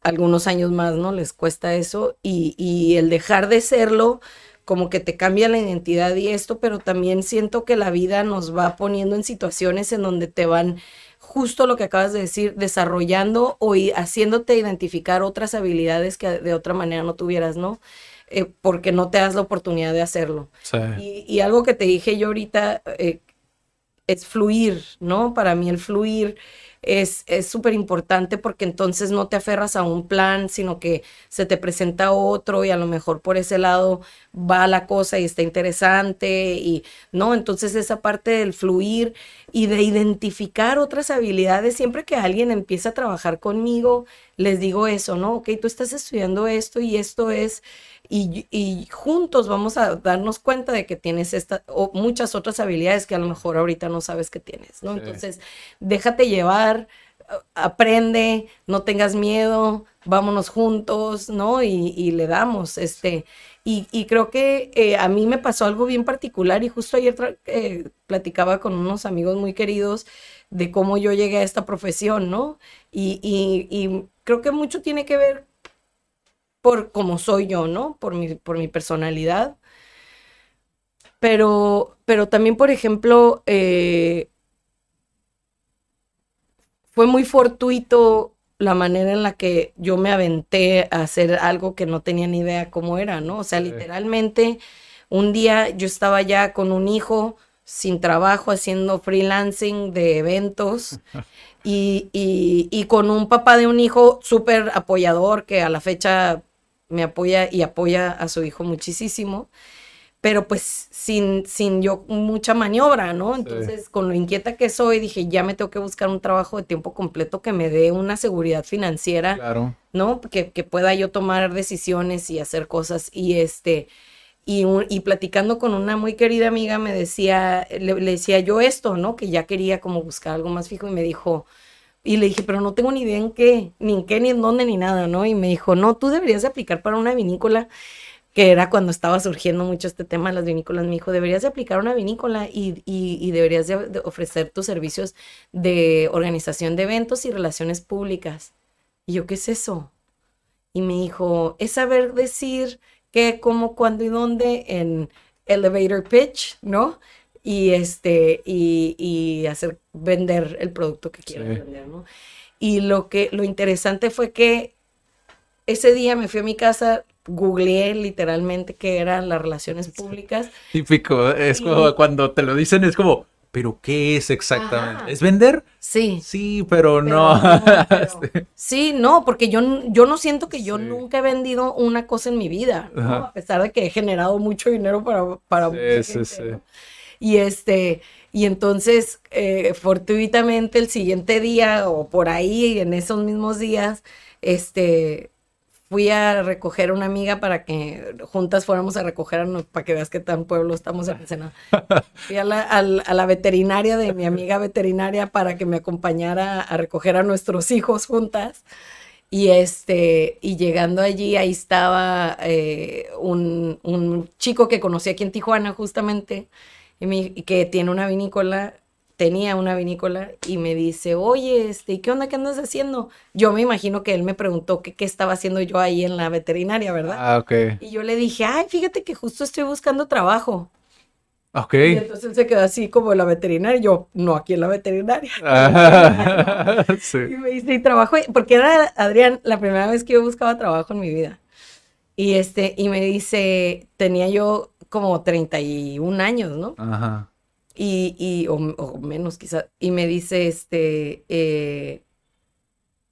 algunos años más, ¿no? Les cuesta eso. Y, y el dejar de serlo, como que te cambia la identidad y esto, pero también siento que la vida nos va poniendo en situaciones en donde te van justo lo que acabas de decir, desarrollando o haciéndote identificar otras habilidades que de otra manera no tuvieras, ¿no? Eh, porque no te das la oportunidad de hacerlo. Y, algo que te dije yo ahorita eh, es fluir, ¿no? Para mí el fluir es súper importante porque entonces no te aferras a un plan, sino que se te presenta otro y a lo mejor por ese lado va la cosa y está interesante y no, entonces esa parte del fluir y de identificar otras habilidades, siempre que alguien empieza a trabajar conmigo, les digo eso, ¿no? Ok, tú estás estudiando esto y esto es, y, juntos vamos a darnos cuenta de que tienes esta, o muchas otras habilidades que a lo mejor ahorita no sabes que tienes, ¿no? Entonces, déjate llevar, aprende, no tengas miedo, vámonos juntos, ¿no? Y, le damos, este, y, creo que eh, a mí me pasó algo bien particular y justo ayer eh, platicaba con unos amigos muy queridos de cómo yo llegué a esta profesión, ¿no? Y, y creo que mucho tiene que ver por cómo soy yo, ¿no? Por mi, por mi personalidad. Pero, pero también, por ejemplo, eh, fue muy fortuito la manera en la que yo me aventé a hacer algo que no tenía ni idea cómo era, ¿no? O sea, literalmente, un día yo estaba ya con un hijo sin trabajo, haciendo freelancing de eventos y, y con un papá de un hijo súper apoyador que a la fecha me apoya y apoya a su hijo muchísimo, pero pues sin, sin yo mucha maniobra, ¿no? Entonces, con lo inquieta que soy, dije, ya me tengo que buscar un trabajo de tiempo completo que me dé una seguridad financiera, claro. ¿no? Que, que pueda yo tomar decisiones y hacer cosas. Y este, y, y, platicando con una muy querida amiga me decía, le, decía yo esto, ¿no? Que ya quería como buscar algo más fijo y me dijo, y le dije, pero no tengo ni idea en qué, ni en qué, ni en dónde, ni nada, ¿no? Y me dijo, no, tú deberías de aplicar para una vinícola, que era cuando estaba surgiendo mucho este tema de las vinícolas. Me dijo, deberías de aplicar una vinícola y, y, deberías de, ofrecer tus servicios de organización de eventos y relaciones públicas. Y yo, ¿qué es eso? Y me dijo, es saber decir qué, cómo, cuándo y dónde en elevator pitch, ¿no? Y este y, y hacer vender el producto que quieras vender, ¿no? Y lo que lo interesante fue que ese día me fui a mi casa, googleé literalmente qué eran las relaciones públicas. Típico, es como cuando te lo dicen es como pero ¿qué es exactamente? ¿Es vender? Sí. Sí, pero, no. Este. Sí, no, porque yo, yo no siento que yo nunca he vendido una cosa en mi vida, a pesar de que he generado mucho dinero para, para sí, sí, y este, y entonces, eh, fortuitamente el siguiente día o por ahí, en esos mismos días, este, fui a recoger a una amiga para que juntas fuéramos a recoger, para que veas qué tan pueblo estamos en Ensenada. Fui a la, a la, veterinaria de mi amiga veterinaria para que me acompañara a recoger a nuestros hijos juntas. Y este, y llegando allí, ahí estaba eh, un, un, chico que conocí aquí en Tijuana, justamente, y, que tiene una vinícola, tenía una vinícola y me dice, oye, este, ¿qué onda? ¿Qué andas haciendo? Yo me imagino que él me preguntó qué estaba haciendo yo ahí en la veterinaria, ¿verdad? Ah, ok. Y yo le dije, ay, fíjate que justo estoy buscando trabajo. Ok. Y entonces él se quedó así como en la veterinaria. Y yo, no, aquí en la veterinaria. sí. Y me dice, y trabajo, porque era, Adrián, la primera vez que yo buscaba trabajo en mi vida. Y este, y me dice, tenía yo como 31 años, ¿no? Ajá. Y, y o, menos quizás. Y me dice, este, eh,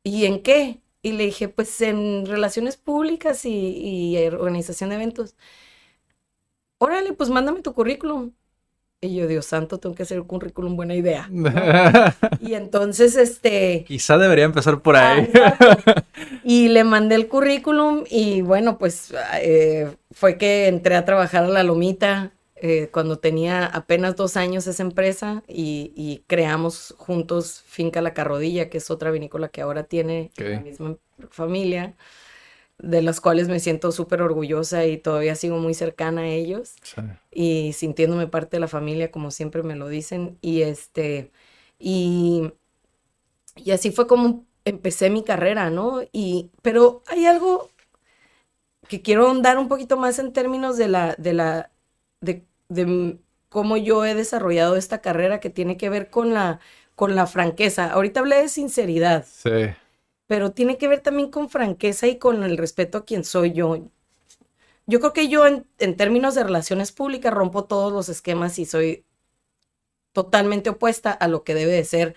¿y en qué? Y le dije, pues en relaciones públicas y, y organización de eventos. Órale, pues mándame tu currículum. Y yo, Dios santo, tengo que hacer un currículum, buena idea. y entonces, este... Quizá debería empezar por ahí. y le mandé el currículum y bueno, pues eh, fue que entré a trabajar a La Lomita eh, cuando tenía apenas dos años esa empresa y, creamos juntos Finca La Carrodilla, que es otra vinícola que ahora tiene la misma familia de las cuales me siento súper orgullosa y todavía sigo muy cercana a ellos y sintiéndome parte de la familia como siempre me lo dicen y este y, y así fue como empecé mi carrera, ¿no? Y pero hay algo que quiero ahondar un poquito más en términos de la de la de, de cómo yo he desarrollado esta carrera que tiene que ver con la con la franqueza. Ahorita hablé de sinceridad. Sí pero tiene que ver también con franqueza y con el respeto a quien soy yo. Yo creo que yo en, términos de relaciones públicas rompo todos los esquemas y soy totalmente opuesta a lo que debe de ser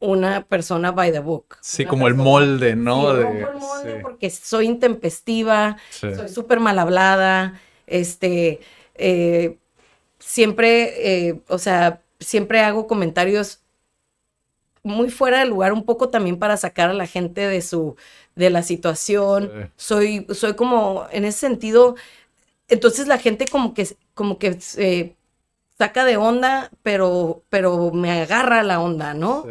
una persona by the book. Sí, como el molde, ¿no? Sí, rompo el molde porque soy intempestiva, soy súper mal hablada, este, eh, siempre, eh, o sea, siempre hago comentarios muy fuera de lugar, un poco también para sacar a la gente de su, de la situación. Soy, soy como, en ese sentido, entonces la gente como que, como que se saca de onda, pero, pero me agarra la onda, ¿no?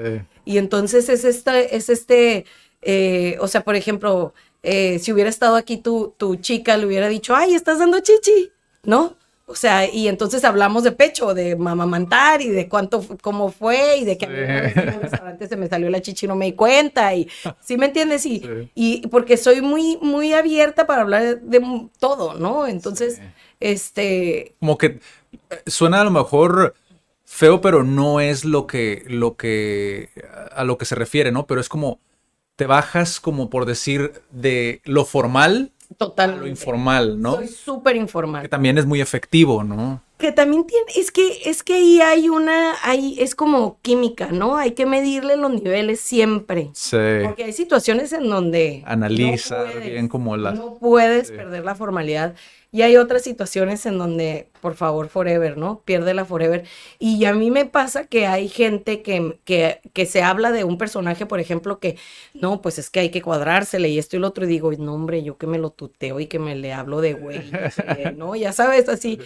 Y entonces es este, es este, eh, o sea, por ejemplo, eh, si hubiera estado aquí tu, tu chica, le hubiera dicho, ay, estás dando chichi, ¿no? O sea, y entonces hablamos de pecho, de mamamantar y de cuánto, cómo fue y de que a se me salió la chichi y no me di cuenta y, ¿sí me entiendes? Y, y porque soy muy, muy abierta para hablar de todo, ¿no? Entonces, este... Como que eh, suena a lo mejor feo, pero no es lo que, lo que, a lo que se refiere, ¿no? Pero es como, te bajas como por decir de lo formal Total. Lo informal, ¿no? Soy súper informal. Que también es muy efectivo, ¿no? Que también tiene, es que, es que ahí hay una, ahí es como química, ¿no? Hay que medirle los niveles siempre. Sí. Porque hay situaciones en donde. Analiza bien como las. No puedes perder la formalidad. Y hay otras situaciones en donde, por favor, forever, ¿no? Pierde la forever. Y a mí me pasa que hay gente que, que, que, se habla de un personaje, por ejemplo, que no, pues es que hay que cuadrársele y esto y lo otro. Y digo, no, hombre, yo que me lo tuteo y que me le hablo de güey, ¿no? Ya sabes, así.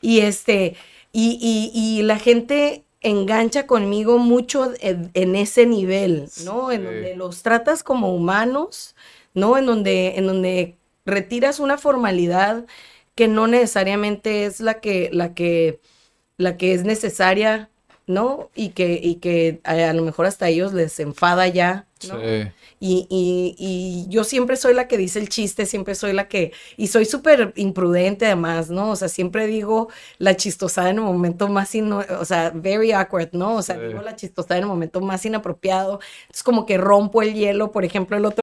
Y este, y, y, y la gente engancha conmigo mucho en, ese nivel, ¿no? En donde los tratas como humanos, ¿no? En donde, en donde retiras una formalidad que no necesariamente es la que, la que, la que es necesaria, ¿no? Y que, y que a, lo mejor hasta ellos les enfada ya, ¿no? Sí. Y, y, y, yo siempre soy la que dice el chiste, siempre soy la que, y soy súper imprudente además, ¿no? O sea, siempre digo la chistosada en el momento más, o sea, very awkward, ¿no? O sea, digo la chistosada en el momento más inapropiado. Es como que rompo el hielo, por ejemplo, el otro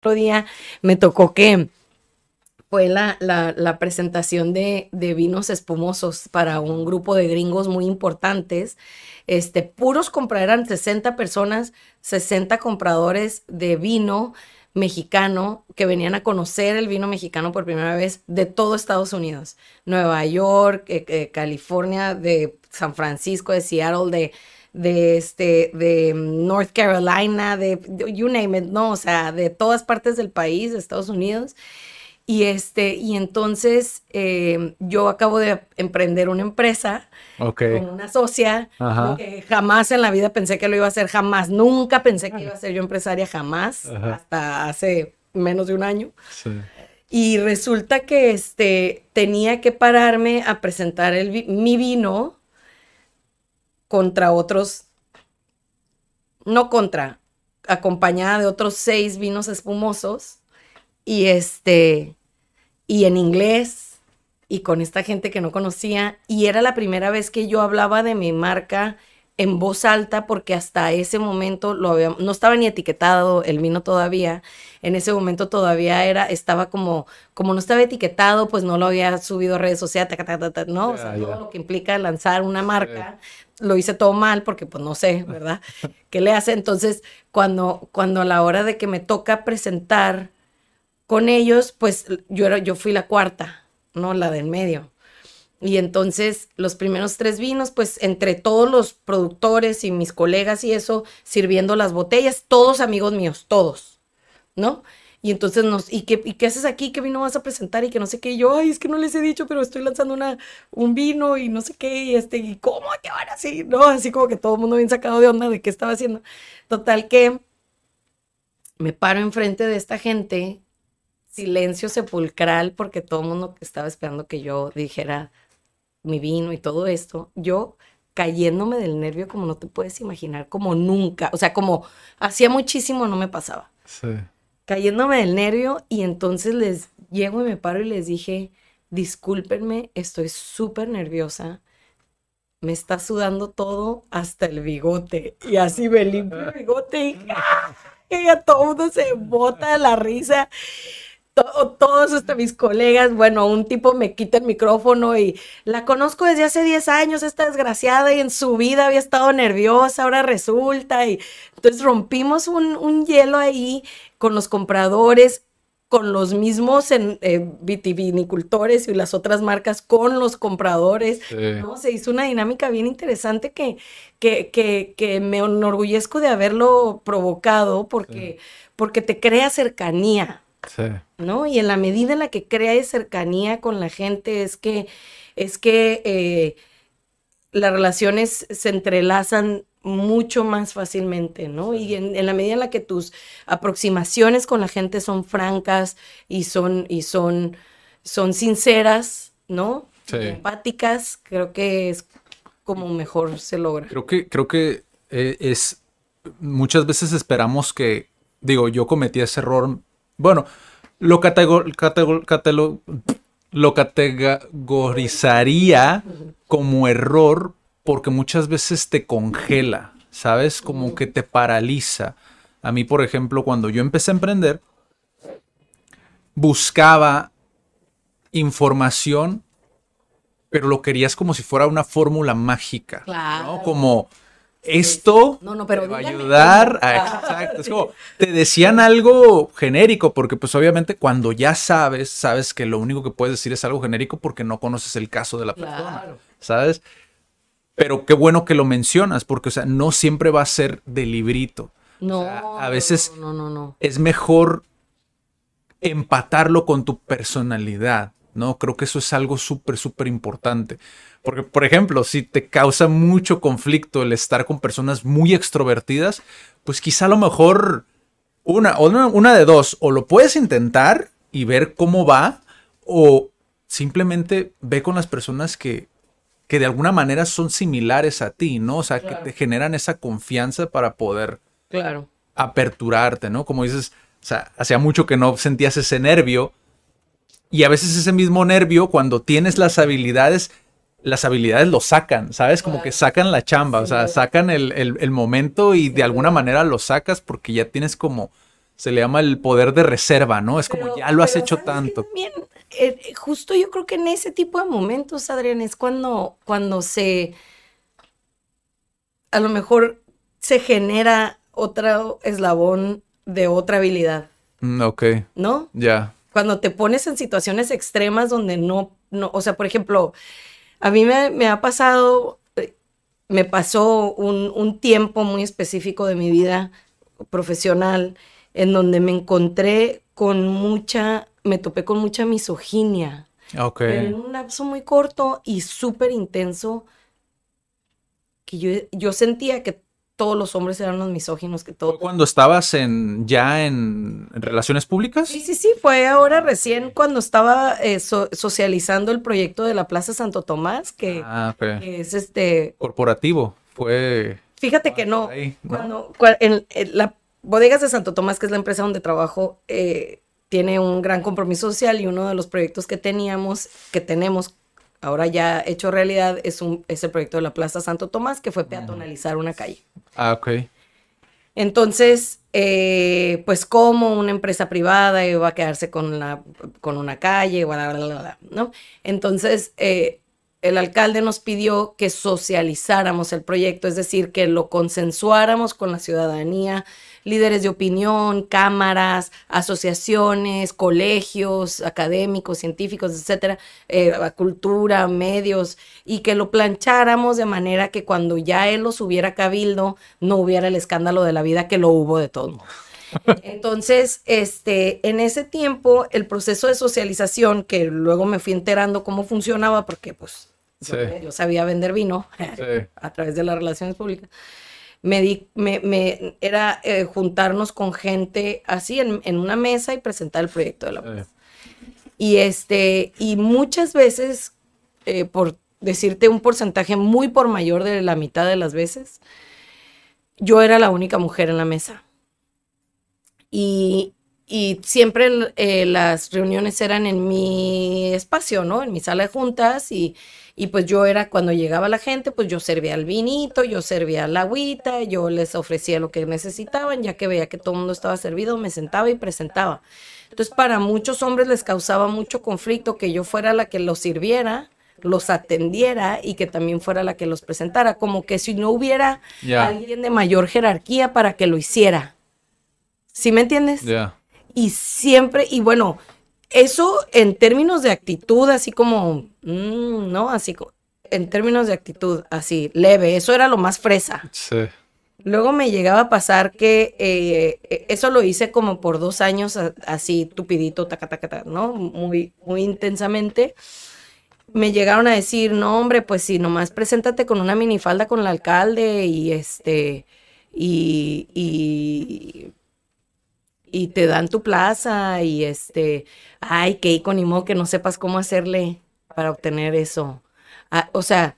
Otro día me tocó que fue la, la, presentación de, de, vinos espumosos para un grupo de gringos muy importantes. Este, puros compradores, eran 60 personas, 60 compradores de vino mexicano que venían a conocer el vino mexicano por primera vez de todo Estados Unidos. Nueva York, eh, eh, California, de San Francisco, de Seattle, de de este, de North Carolina, de, you name it, no, o sea, de todas partes del país, de Estados Unidos. Y este, y entonces eh, yo acabo de emprender una empresa con una socia, que jamás en la vida pensé que lo iba a hacer, jamás, nunca pensé que iba a ser yo empresaria, jamás, hasta hace menos de un año. Y resulta que este, tenía que pararme a presentar el, mi vino contra otros, no contra, acompañada de otros seis vinos espumosos y este, y en inglés y con esta gente que no conocía. Y era la primera vez que yo hablaba de mi marca en voz alta porque hasta ese momento lo había, no estaba ni etiquetado el vino todavía. En ese momento todavía era, estaba como, como no estaba etiquetado, pues no lo había subido a redes sociales, no, o sea, todo lo que implica lanzar una marca, lo hice todo mal porque pues no sé, ¿verdad? ¿Qué le hace? Entonces, cuando, cuando a la hora de que me toca presentar con ellos, pues yo, era, yo fui la cuarta, ¿no? La del medio. Y entonces los primeros tres vinos, pues entre todos los productores y mis colegas y eso, sirviendo las botellas, todos amigos míos, todos, ¿no? Y entonces nos, ¿y qué, ¿y qué haces aquí? ¿Qué vino vas a presentar? Y que no sé qué. Y yo, ay, es que no les he dicho, pero estoy lanzando una, un vino y no sé qué. Y este, ¿y cómo? ¿Qué van así? No, así como que todo el mundo bien sacado de onda de qué estaba haciendo. Total que me paro enfrente de esta gente, silencio sepulcral, porque todo el mundo estaba esperando que yo dijera mi vino y todo esto. Yo cayéndome del nervio como no te puedes imaginar, como nunca. O sea, como hacía muchísimo no me pasaba. Sí. Cayéndome del nervio y entonces les llego y me paro y les dije, discúlpenme, estoy súper nerviosa. Me está sudando todo hasta el bigote. Y así me limpio el bigote y, ¡ah! y ya todo mundo se bota de la risa. To- todos hasta mis colegas, bueno, un tipo me quita el micrófono y la conozco desde hace 10 años, esta desgraciada, y en su vida había estado nerviosa, ahora resulta. Y entonces rompimos un, un hielo ahí con los compradores, con los mismos en, eh, vitivinicultores y las otras marcas, con los compradores. Sí. ¿no? Se hizo una dinámica bien interesante que, que, que, que me enorgullezco de haberlo provocado porque, porque te crea cercanía. Sí. ¿no? Y en la medida en la que crea cercanía con la gente es que, es que eh, las relaciones se entrelazan mucho más fácilmente, ¿no? Y en, en la medida en la que tus aproximaciones con la gente son francas y son, y son, son sinceras, ¿no? Sí. Empáticas, creo que es como mejor se logra. Creo que, creo que eh, es. Muchas veces esperamos que. Digo, yo cometí ese error. Bueno, lo, categorizaría como error porque muchas veces te congela, ¿sabes? Como que te paraliza. A mí, por ejemplo, cuando yo empecé a emprender, buscaba información, pero lo querías como si fuera una fórmula mágica. Claro. ¿no? Como esto No, no, pero te va a ayudar a- exacto. Es como, te decían algo genérico, porque pues obviamente cuando ya sabes, sabes que lo único que puedes decir es algo genérico porque no conoces el caso de la persona. Claro. ¿Sabes? Pero qué bueno que lo mencionas, porque o sea, no siempre va a ser de librito. No, sea, a veces- no, no, no, no. Es mejor empatarlo con tu personalidad, ¿no? Creo que eso es algo súper, súper importante. Porque, por ejemplo, si te causa mucho conflicto el estar con personas muy extrovertidas, pues quizá a lo mejor una, una, una de dos, o lo puedes intentar y ver cómo va, o simplemente ve con las personas que, que de alguna manera son similares a ti, ¿no? O sea, que te generan esa confianza para poder Claro. aperturarte, ¿no? Como dices, o sea, hacía mucho que no sentías ese nervio y a veces ese mismo nervio, cuando tienes las habilidades, las habilidades lo sacan, ¿sabes? Como que sacan la chamba, o sea, sacan el, el- el momento y de alguna manera lo sacas porque ya tienes como, se le llama el poder de reserva, ¿no? Es como ya lo has hecho ¿sabes qué tanto. también? Eh, eh, justo yo creo que en ese tipo de momentos, Adrián, es cuando, cuando se, a lo mejor se genera otro eslabón de otra habilidad, Mm, ok, ¿no? ya. Cuando te pones en situaciones extremas donde no, no, o sea, por ejemplo, a mí me, me ha pasado, eh, me pasó un, un tiempo muy específico de mi vida profesional en donde me encontré con mucha, me topé con mucha misoginia, Ok. pero en un lapso muy corto y súper intenso, que yo, yo sentía que todos los hombres eran los misóginos, que ¿Fue todos... cuando estabas en ya en, relaciones públicas? Sí, sí, sí, fue ahora recién cuando estaba eh, so- socializando el proyecto de la Plaza Santo Tomás, que, Ah, que es este, Corporativo. Fue. fíjate que por no, ahí, ¿no? cuando, cua- en, en la Bodegas de Santo Tomás, que es la empresa donde trabajo, eh, tiene un gran compromiso social y uno de los proyectos que teníamos, que tenemos ahora ya hecho realidad, es, un, es el proyecto de la Plaza Santo Tomás, que fue peatonalizar una calle. Ah, ok. Entonces, eh, pues como una empresa privada iba a quedarse con, la, con una calle, bla, bla, bla, bla, ¿no? Entonces, eh, el alcalde nos pidió que socializáramos el proyecto, es decir, que lo consensuáramos con la ciudadanía, líderes de opinión, cámaras, asociaciones, colegios académicos, científicos, etcétera, eh, cultura, medios, y que lo plancháramos de manera que cuando ya él los hubiera cabildo, no hubiera el escándalo de la vida que lo hubo de todo Entonces, este, en ese tiempo, el proceso de socialización, que luego me fui enterando cómo funcionaba, porque pues yo, sabía vender vino a través de las relaciones públicas, me, di, me, me era eh, juntarnos con gente así en, en, una mesa y presentar el proyecto de la paz. Y, este, y muchas veces, eh, por decirte un porcentaje muy por mayor de la mitad de las veces, yo era la única mujer en la mesa. Y, y siempre eh, las reuniones eran en mi espacio, ¿no? En mi sala de juntas y, y, pues yo era, cuando llegaba la gente, pues yo servía el vinito, yo servía la agüita, yo les ofrecía lo que necesitaban, ya que veía que todo el mundo estaba servido, me sentaba y presentaba. Entonces para muchos hombres les causaba mucho conflicto que yo fuera la que los sirviera, los atendiera y que también fuera la que los presentara, como que si no hubiera alguien de mayor jerarquía para que lo hiciera. ¿Sí me entiendes? Y siempre, y bueno, eso en términos de actitud, así como, mm, ¿no? Así como, en términos de actitud, así, leve, eso era lo más fresa. Sí. Luego me llegaba a pasar que eh, e, eso lo hice como por dos años, así tupidito, taca, taca, taca, ¿no? Muy, muy intensamente. Me llegaron a decir, no, hombre, pues si nomás preséntate con una minifalda con el alcalde y este, y, y y te dan tu plaza y este, ay, qué iconimo que no sepas cómo hacerle para obtener eso. Ah, o sea,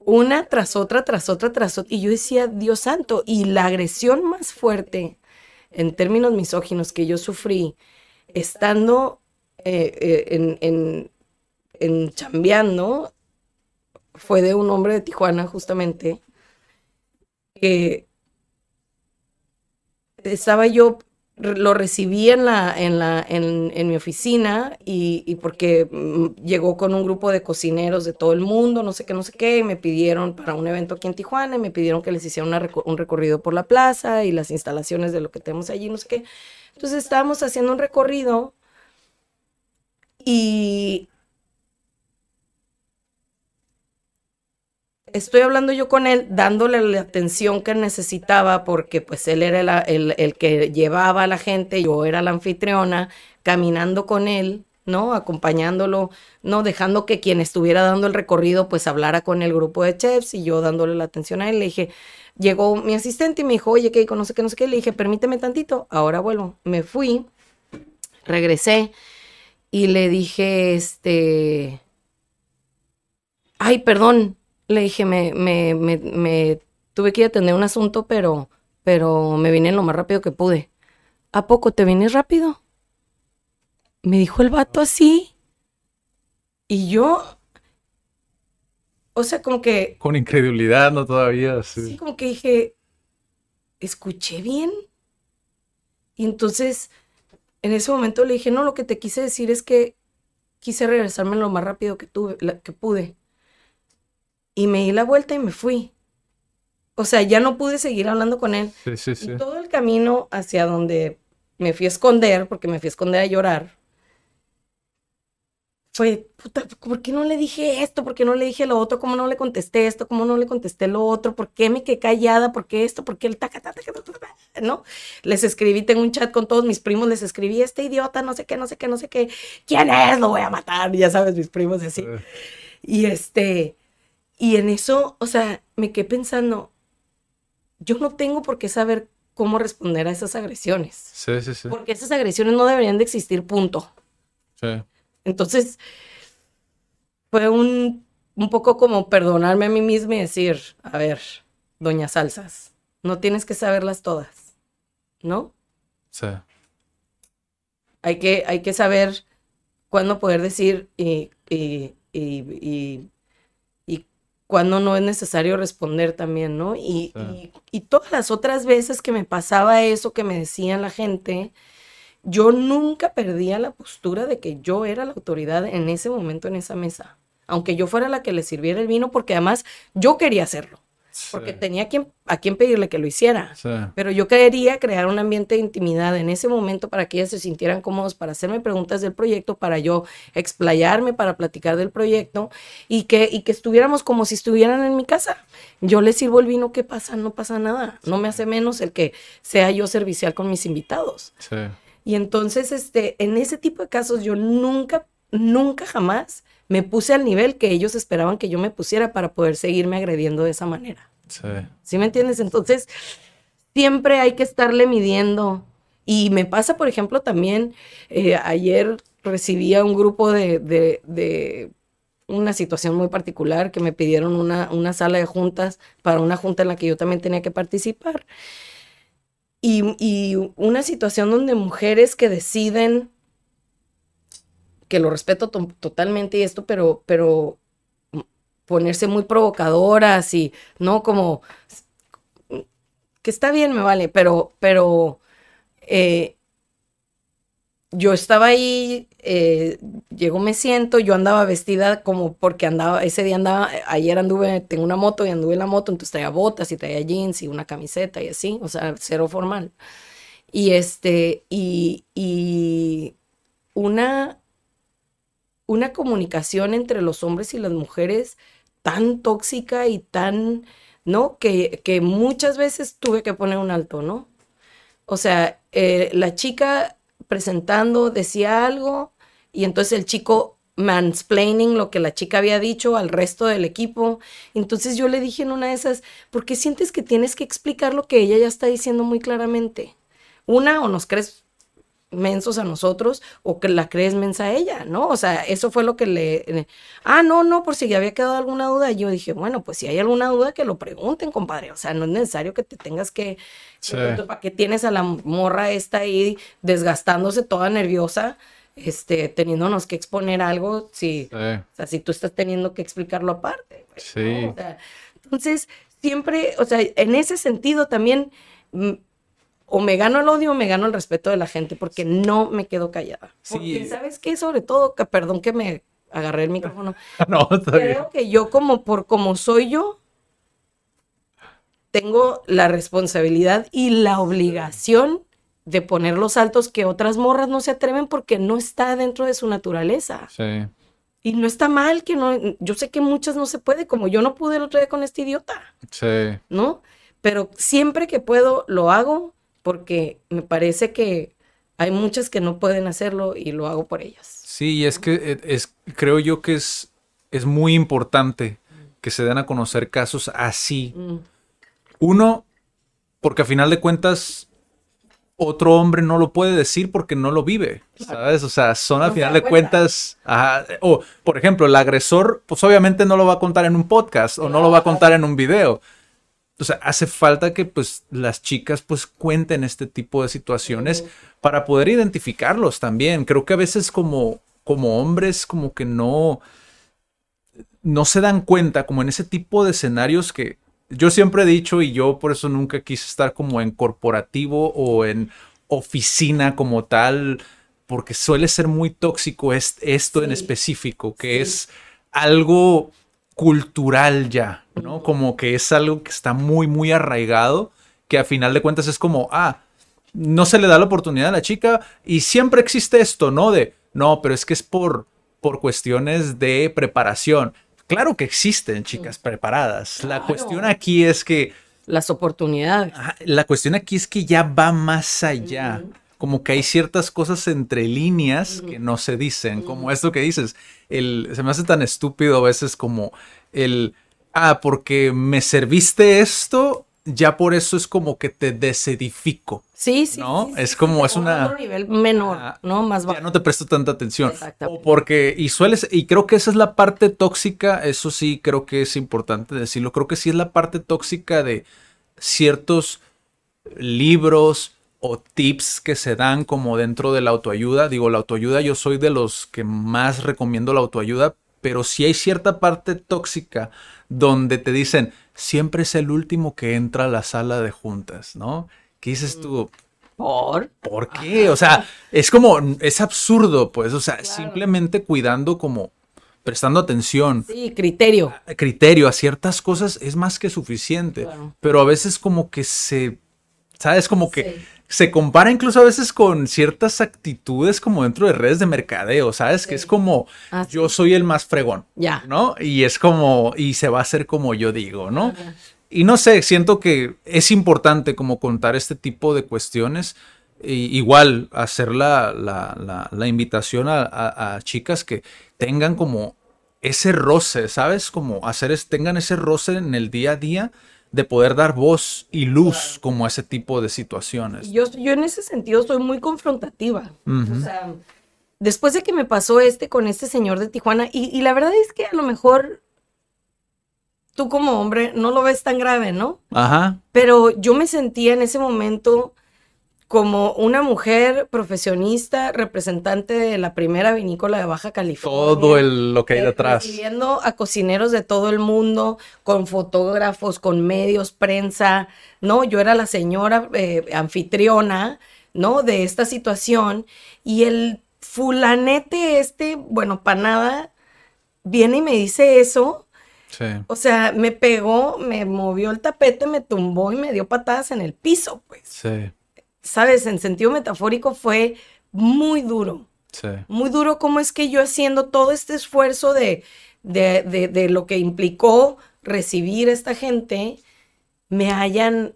una tras otra, tras otra, tras otra. Y yo decía, Dios santo, y la agresión más fuerte en términos misóginos que yo sufrí estando eh, eh, en, en, en chambeando fue de un hombre de Tijuana justamente que estaba yo lo recibí en, la, en, la, en, mi oficina y, porque mm, llegó con un grupo de cocineros de todo el mundo, no sé qué, no sé qué, y me pidieron para un evento aquí en Tijuana, y me pidieron que les hiciera un recorrido por la plaza y las instalaciones de lo que tenemos allí, no sé qué. Entonces estábamos haciendo un recorrido y estoy hablando yo con él, dándole la atención que necesitaba, porque pues él era el, que llevaba a la gente, yo era la anfitriona, caminando con él, ¿no? Acompañándolo, ¿no? Dejando que quien estuviera dando el recorrido, pues hablara con el grupo de chefs y yo dándole la atención a él. Le dije, llegó mi asistente y me dijo, oye, ¿qué? No sé qué, no sé qué. Le dije, permíteme tantito, ahora vuelvo. Me fui, regresé y le dije, este, ay, perdón, le dije, me, me, me, tuve que ir a atender un asunto, pero, pero me vine lo más rápido que pude. ¿A poco te vienes rápido? Me dijo el vato así. Y yo, o sea, como que... Con incredulidad, ¿no? Todavía. Sí, sí como que dije, ¿escuché bien? Y entonces, en ese momento le dije, no, lo que te quise decir es que quise regresarme lo más rápido que, tuve, que pude y me di la vuelta y me fui. O sea, ya no pude seguir hablando con él. Sí, sí, sí. Y todo el camino hacia donde me fui a esconder, porque me fui a esconder a llorar, fue, puta, ¿por qué no le dije esto? ¿Por qué no le dije lo otro? ¿Cómo no le contesté esto? ¿Cómo no le contesté lo otro? ¿Por qué me quedé callada? ¿Por qué esto? ¿Por qué el taca, taca, taca, ¿No? Les escribí, tengo un chat con todos mis primos, les escribí, este idiota, no sé qué, no sé qué, no sé qué. ¿Quién es? Lo voy a matar. Ya sabes, mis primos y así. Y este, y en eso, o sea, me quedé pensando, yo no tengo por qué saber cómo responder a esas agresiones. Sí, sí, sí. Porque esas agresiones no deberían de existir, punto. Sí. Entonces, fue un, un poco como perdonarme a mí misma y decir, a ver, doña Salsas, no tienes que saberlas todas, ¿no? Sí. Hay que, hay que saber cuándo poder decir y, y, y cuando no es necesario responder también, ¿no? Y, y, todas las otras veces que me pasaba eso, que me decían la gente, yo nunca perdía la postura de que yo era la autoridad en ese momento en esa mesa, aunque yo fuera la que le sirviera el vino, porque además yo quería hacerlo. Porque tenía a quien, a quien pedirle que lo hiciera. Sí. Pero yo quería crear un ambiente de intimidad en ese momento para que ellas se sintieran cómodos, para hacerme preguntas del proyecto, para yo explayarme, para platicar del proyecto y que, y que estuviéramos como si estuvieran en mi casa. Yo les sirvo el vino, ¿qué pasa? No pasa nada. No me hace menos el que sea yo servicial con mis invitados. Sí. Y entonces, este, en ese tipo de casos, yo nunca, nunca jamás me puse al nivel que ellos esperaban que yo me pusiera para poder seguirme agrediendo de esa manera. Sí. ¿Sí me entiendes? Entonces, siempre hay que estarle midiendo. Y me pasa, por ejemplo, también, eh, ayer recibí a un grupo de, de- de una situación muy particular que me pidieron una, una sala de juntas para una junta en la que yo también tenía que participar. Y, y una situación donde mujeres que deciden, que lo respeto to- totalmente y esto, pero, pero ponerse muy provocadoras y no como que está bien, me vale, pero, pero eh, yo estaba ahí, eh, llego, me siento, yo andaba vestida como porque andaba, ese día andaba, ayer anduve, tengo una moto y anduve en la moto, entonces traía botas y traía jeans y una camiseta y así, o sea, cero formal. Y este, y, y una, una comunicación entre los hombres y las mujeres tan tóxica y tan, ¿no? Que, que muchas veces tuve que poner un alto, ¿no? O sea, eh, la chica presentando decía algo y entonces el chico mansplaining lo que la chica había dicho al resto del equipo. Entonces yo le dije en una de esas, ¿por qué sientes que tienes que explicar lo que ella ya está diciendo muy claramente? Una, o nos crees mensos a nosotros o que la crees mensa a ella, ¿no? O sea, eso fue lo que le... le- ah, no, no, por si había quedado alguna duda. Y yo dije, bueno, pues si hay alguna duda, que lo pregunten, compadre. O sea, no es necesario que te tengas que... Sí. ¿Para qué tienes a la morra esta ahí desgastándose toda nerviosa, este, teniéndonos que exponer algo? Si, Sí. o sea, si tú estás teniendo que explicarlo aparte. güey, Sí. ¿no? O sea, entonces, siempre, o sea, en ese sentido también, mm, o me gano el odio o me gano el respeto de la gente, porque no me quedo callada. Sí. Porque, ¿sabes qué? Sobre todo, que, perdón que me agarré el micrófono, No, está bien. creo que yo como por como soy yo, tengo la responsabilidad y la obligación de poner los saltos que otras morras no se atreven porque no está dentro de su naturaleza. Sí. Y no está mal que no, yo sé que muchas no se puede, como yo no pude el otro día con este idiota, Sí. ¿no? Pero siempre que puedo lo hago porque me parece que hay muchas que no pueden hacerlo y lo hago por ellas. Sí, y es que eh, es, creo yo que es, es muy importante que se den a conocer casos así. Mm. Uno, porque a final de cuentas, otro hombre no lo puede decir porque no lo vive, ¿sabes? O sea, son al No se final de cuenta. cuentas, ajá, o por ejemplo, el agresor, pues obviamente no lo va a contar en un podcast o no lo va a contar en un video. O sea, hace falta que pues las chicas pues cuenten este tipo de situaciones para poder identificarlos también. Creo que a veces como, como hombres como que no, no se dan cuenta como en ese tipo de escenarios que yo siempre he dicho y yo por eso nunca quise estar como en corporativo o en oficina como tal, porque suele ser muy tóxico es- esto en específico, que Sí. es algo cultural ya, ¿no? Como que es algo que está muy, muy arraigado, que a final de cuentas es como, ah, no se le da la oportunidad a la chica y siempre existe esto, ¿no? De, no, pero es que es por, por cuestiones de preparación. Claro que existen chicas preparadas. La cuestión aquí es que Las oportunidades. La cuestión aquí es que ya va más allá. Como que hay ciertas cosas entre líneas que no se dicen, como esto que dices. El, se me hace tan estúpido a veces como el, ah, porque me serviste esto, ya por eso es como que te desedifico. Sí, sí. ¿No? sí, sí, Es como, es una- otro nivel menor, Ah, ¿no? Más Ya bajo. no te presto tanta atención. Exactamente. O porque, y sueles, y creo que esa es la parte tóxica, eso sí creo que es importante decirlo, creo que sí es la parte tóxica de ciertos libros o tips que se dan como dentro de la autoayuda. Digo, la autoayuda yo soy de los que más recomiendo la autoayuda, pero sí hay cierta parte tóxica donde te dicen, siempre es el último que entra a la sala de juntas, ¿no? ¿Qué dices tú? Por. ¿Por qué? O sea, es como, es absurdo, pues, o sea, Claro. simplemente cuidando como, prestando atención, Sí, criterio. criterio a ciertas cosas, es más que suficiente. Claro. Pero a veces como que se, ¿sabes? Como que Sí. Se compara incluso a veces con ciertas actitudes como dentro de redes de mercadeo, ¿sabes? Que es como, Ah, sí. yo soy el más fregón, Ya. ¿no? Y es como, y se va a hacer como yo digo, ¿no? Y no sé, siento que es importante como contar este tipo de cuestiones. Y igual hacer la, la- la- la invitación a, a- a chicas que tengan como ese roce, ¿sabes? Como hacer es, tengan ese roce en el día a día de poder dar voz y luz como a ese tipo de situaciones. Yo, yo en ese sentido soy muy confrontativa. O sea, después de que me pasó este con este señor de Tijuana, y, y la verdad es que a lo mejor tú como hombre no lo ves tan grave, ¿no? Ajá. Pero yo me sentía en ese momento como una mujer profesionista, representante de la primera vinícola de Baja California. Todo el, lo que hay eh, detrás. Recibiendo a cocineros de todo el mundo, con fotógrafos, con medios, prensa, ¿no? Yo era la señora eh, anfitriona, ¿no? De esta situación. Y el fulanete este, bueno, para nada, viene y me dice eso. Sí. O sea, me pegó, me movió el tapete, me tumbó y me dio patadas en el piso, pues. Sí. Sabes, en sentido metafórico fue muy duro Sí. muy duro cómo es que yo haciendo todo este esfuerzo de, de, de- de lo que implicó recibir a esta gente, me hayan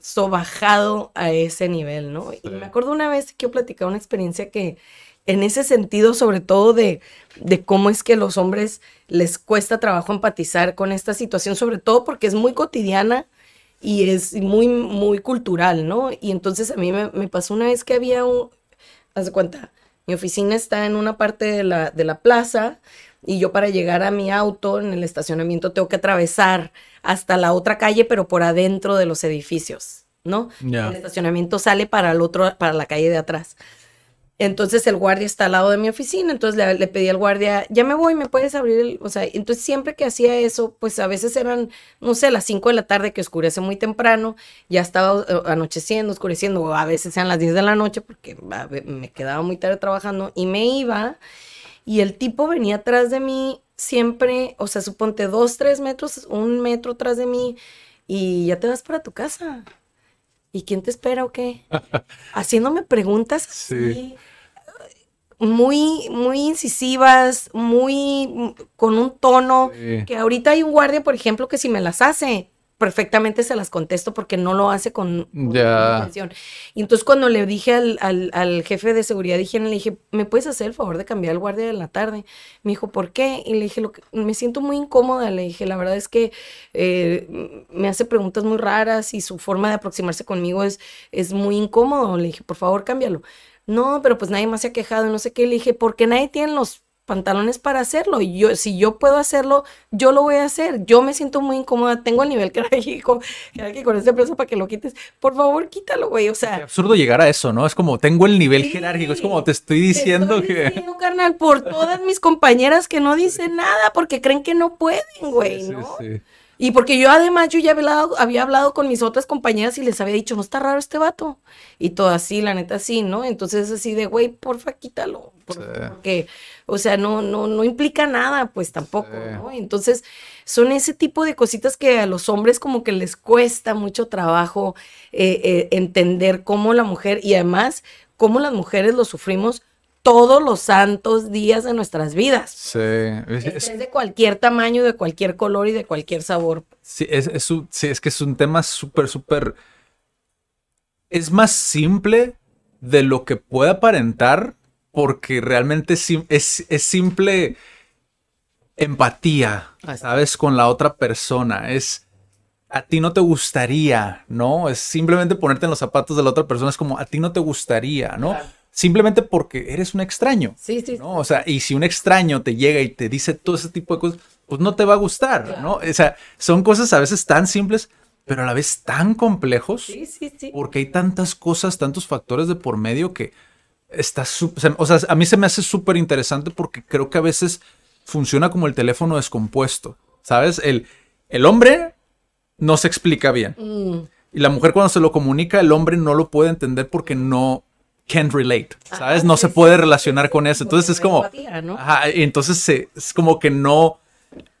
sobajado a ese nivel, ¿no? Y me acuerdo una vez que yo platicaba una experiencia que en ese sentido, sobre todo de, de cómo es que los hombres les cuesta trabajo empatizar con esta situación, sobre todo porque es muy cotidiana y es muy, muy cultural, ¿no? Y entonces a mí me, me pasó una vez que había un, haz de cuenta, mi oficina está en una parte de la, de la plaza y yo para llegar a mi auto en el estacionamiento tengo que atravesar hasta la otra calle, pero por adentro de los edificios, ¿no? El estacionamiento sale para el otro, para la calle de atrás. Entonces el guardia está al lado de mi oficina, entonces le, pedí al guardia, ya me voy, me puedes abrir el, o sea, entonces siempre que hacía eso, pues a veces eran, no sé, las 5 de la tarde que oscurece muy temprano, ya estaba eh, anocheciendo, oscureciendo, o a veces eran las 10 de la noche porque me quedaba muy tarde trabajando y me iba y el tipo venía atrás de mí siempre, o sea, suponte dos, tres metros, un metro atrás de mí y ya te vas para tu casa. ¿Y quién te espera o qué? Haciéndome preguntas Sí. así, muy, muy incisivas, muy con un tono Sí. que ahorita hay un guardia, por ejemplo, que si me las hace, perfectamente se las contesto porque no lo hace con, intención. Y entonces cuando le dije al, al- al jefe de seguridad de higiene, le dije, ¿me puedes hacer el favor de cambiar el guardia de la tarde? Me dijo, ¿por qué? Y le dije, lo que, me siento muy incómoda. Le dije, la verdad es que eh, me hace preguntas muy raras y su forma de aproximarse conmigo es, es muy incómodo. Le dije, por favor, cámbialo. No, pero pues nadie más se ha quejado y no sé qué. Le dije, porque nadie tiene los pantalones para hacerlo. Y yo, si yo puedo hacerlo, yo lo voy a hacer. Yo me siento muy incómoda. Tengo el nivel jerárquico, jerárquico con esta empresa para que lo quites. Por favor, quítalo, güey. O Qué sea, absurdo llegar a eso, ¿no? Es como, tengo el nivel Sí. jerárquico, es como te estoy te diciendo estoy que... carnal, por todas mis compañeras que no dicen nada porque creen que no pueden, güey, Sí, ¿no? sí. Y porque yo además yo ya había hablado, había hablado con mis otras compañeras y les había dicho, no está raro este vato. Y todo así, la neta sí, ¿no? Entonces así de, güey, porfa, quítalo. Por-. Porque, o sea, no, no, no implica nada, pues tampoco. ¿no? Entonces, son ese tipo de cositas que a los hombres como que les cuesta mucho trabajo eh, eh, entender cómo la mujer, y además, cómo las mujeres lo sufrimos todos los santos días de nuestras vidas. Sí, es, es- Es de cualquier tamaño, de cualquier color y de cualquier sabor. sí, es, es un- sí, es que es un tema súper, súper... Es más simple de lo que puede aparentar porque realmente es, sim- es, es simple empatía, ¿sabes? Con la otra persona. Es... A ti no te gustaría, ¿no? Es simplemente ponerte en los zapatos de la otra persona. Es como, a ti no te gustaría, ¿no? Simplemente porque eres un extraño. Sí, sí. ¿no? O sea, y si un extraño te llega y te dice todo ese tipo de cosas, pues no te va a gustar, ¿no? O sea, son cosas a veces tan simples, pero a la vez tan complejos, Sí, sí, sí. porque hay tantas cosas, tantos factores de por medio que está o sea, a mí se me hace súper interesante porque creo que a veces funciona como el teléfono descompuesto, ¿sabes? El, el hombre no se explica bien. Mm, Y la mujer cuando se lo comunica, el hombre no lo puede entender porque no can't relate, ¿sabes? Ajá, no se puede relacionar con eso. Entonces es como, entonces se, es como que no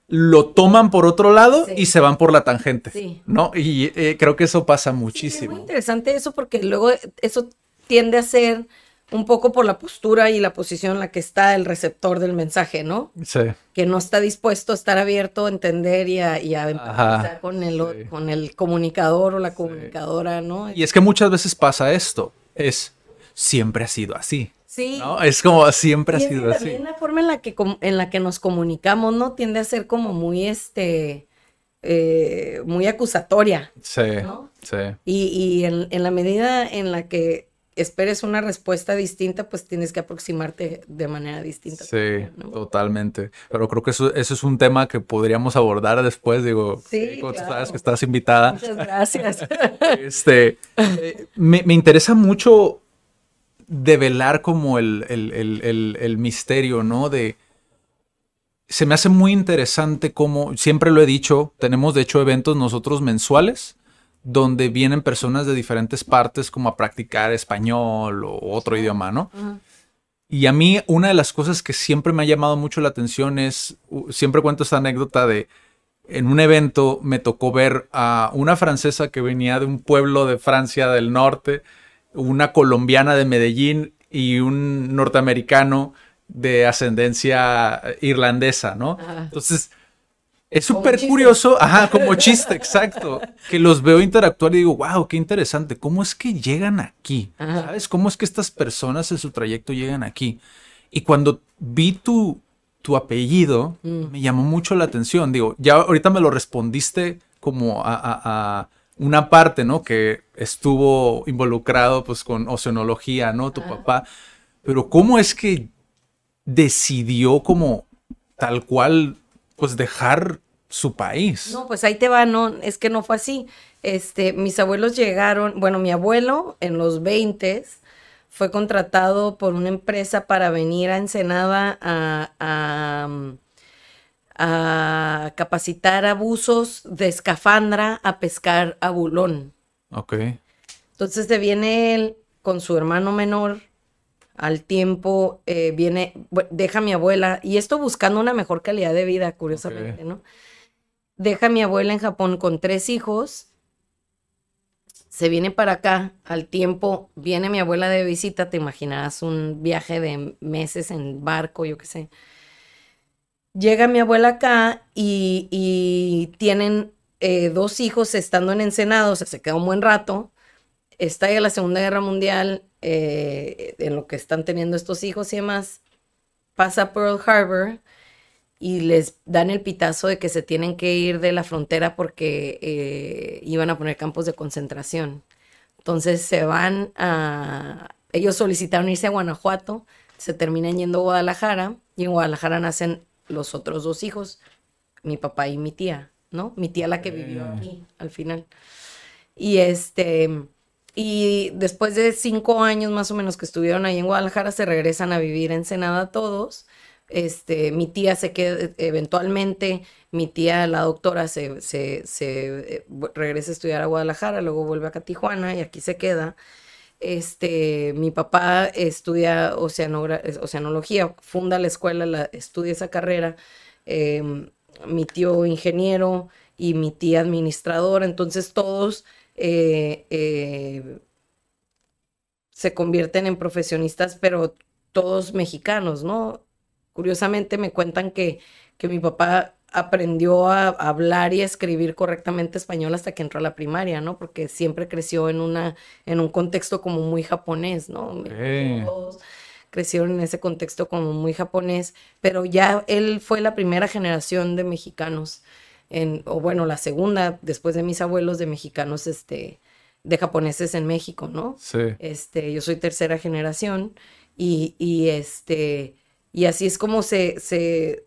lo toman por otro lado Sí. y se van por la tangente, Sí. ¿no? Y eh, creo que eso pasa Sí, es muchísimo. muy interesante eso porque luego eso tiende a ser un poco por la postura y la posición en la que está el receptor del mensaje, ¿no? Sí, Que no está dispuesto a estar abierto a entender y a, y a empatizar con, el, sí. con el comunicador o la comunicadora, ¿no? y es que muchas veces pasa esto, es siempre ha sido así, sí. ¿no? Es como siempre ha Y sido así. también la forma en la que en la que nos comunicamos, ¿no? Tiende a ser como muy este eh, muy acusatoria. Sí, ¿no? sí. Y, y en, en la medida en la que esperes una respuesta distinta, pues tienes que aproximarte de manera distinta. Sí, también, ¿no? totalmente. Pero creo que eso, eso es un tema que podríamos abordar después, digo, Sí, eh, claro. sabes que estás invitada. Muchas gracias. Este, eh, me, me interesa mucho develar como el, el- el- el- el misterio, ¿no? De, se me hace muy interesante como, siempre lo he dicho, tenemos de hecho eventos nosotros mensuales donde vienen personas de diferentes partes como a practicar español o otro idioma, ¿no? Y a mí una de las cosas que siempre me ha llamado mucho la atención es, siempre cuento esta anécdota de, en un evento me tocó ver a una francesa que venía de un pueblo de Francia del norte, una colombiana de Medellín y un norteamericano de ascendencia irlandesa, ¿no? Entonces, es súper curioso, ajá, como chiste, exacto, que los veo interactuar y digo, wow, qué interesante, ¿cómo es que llegan aquí? Ajá. ¿Sabes? ¿Cómo es que estas personas en su trayecto llegan aquí? Y cuando vi tu, tu apellido, Mm. me llamó mucho la atención. Digo, ya ahorita me lo respondiste como a, a- a una parte, ¿no? Que estuvo involucrado pues con oceanología, ¿no? Tu papá. Pero ¿cómo es que decidió como tal cual pues dejar su país? No, pues ahí te va, no, es que no fue así. Este, mis abuelos llegaron, bueno, mi abuelo en los 20 fue contratado por una empresa para venir a Ensenada a, a, a capacitar a buzos de escafandra a pescar a bulón. Ok. Entonces se viene él con su hermano menor. Al tiempo eh, viene, deja a mi abuela, y esto buscando una mejor calidad de vida, curiosamente, ¿no? Deja a mi abuela en Japón con tres hijos. Se viene para acá, al tiempo viene mi abuela de visita, te imaginarás un viaje de meses en barco, yo qué sé. Llega mi abuela acá y, y tienen eh, dos hijos estando en Ensenado, o sea, se queda un buen rato. Estalla la Segunda Guerra Mundial, eh, en lo que están teniendo estos hijos y demás. Pasa Pearl Harbor y les dan el pitazo de que se tienen que ir de la frontera porque eh, iban a poner campos de concentración. Entonces se van a... Ellos solicitaron irse a Guanajuato, se terminan yendo a Guadalajara y en Guadalajara nacen los otros dos hijos, mi papá y mi tía, ¿no? Mi tía la que vivió aquí al final. Y este, y después de cinco años más o menos que estuvieron ahí en Guadalajara, se regresan a vivir en Ensenada todos. Este, mi tía se queda, eventualmente, mi tía, la doctora, se, se, se, eh, regresa a estudiar a Guadalajara, luego vuelve acá a Tijuana y aquí se queda. Este, mi papá estudia oceanología, funda la escuela, la, estudia esa carrera. em, mi tío ingeniero y mi tía administradora, entonces todos eh, eh, se convierten en profesionistas, pero todos mexicanos, ¿no? Curiosamente me cuentan que, que mi papá aprendió a hablar y a escribir correctamente español hasta que entró a la primaria, ¿no? Porque siempre creció en una, en un contexto como muy japonés, ¿no? Ok. Todos crecieron en ese contexto como muy japonés, pero ya él fue la primera generación de mexicanos, en, o bueno, la segunda después de mis abuelos de mexicanos, este, de japoneses en México, ¿no? Sí. Este, yo soy tercera generación y, y este, y así es como se, se,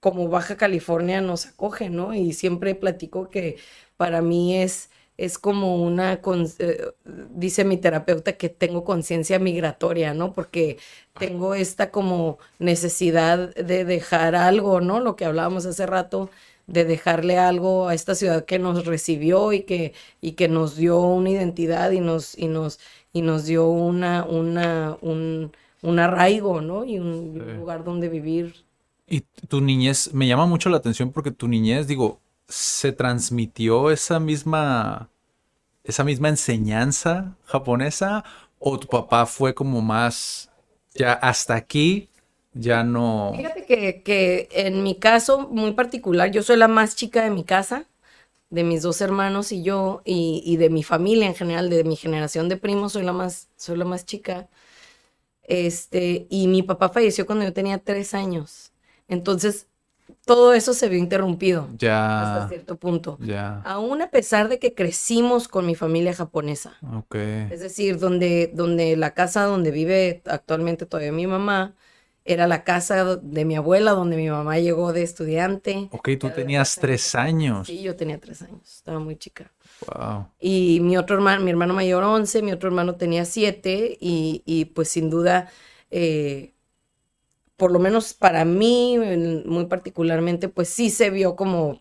como Baja California nos acoge, ¿no? Y siempre platico que para mí es, es como una, con- eh, dice mi terapeuta que tengo conciencia migratoria, ¿no? Porque tengo esta como necesidad de dejar algo, ¿no? Lo que hablábamos hace rato, de dejarle algo a esta ciudad que nos recibió y que, y que nos dio una identidad y nos, y nos, y nos dio una, una, un, un arraigo, ¿no? Y un Sí. lugar donde vivir. Y tu niñez, me llama mucho la atención porque tu niñez, digo, se transmitió esa misma, esa misma enseñanza japonesa o tu papá fue como más, ya hasta aquí, ya no. Fíjate que, que en mi caso muy particular, yo soy la más chica de mi casa, de mis dos hermanos y yo, y, y de mi familia en general, de mi generación de primos, soy la más, soy la más chica. Este, y mi papá falleció cuando yo tenía tres años. Entonces, todo eso se vio interrumpido hasta Ya, cierto punto. ya, Aún a pesar de que crecimos con mi familia japonesa. ok. Es decir, donde, donde la casa donde vive actualmente todavía mi mamá, era la casa de mi abuela, donde mi mamá llegó de estudiante. Ok, tú tenías tres años. Sí, yo tenía tres años, estaba muy chica. Wow. Y mi otro hermano, mi hermano mayor 11, mi otro hermano tenía 7 y, y, pues sin duda, eh, por lo menos para mí, muy particularmente, pues sí se vio como,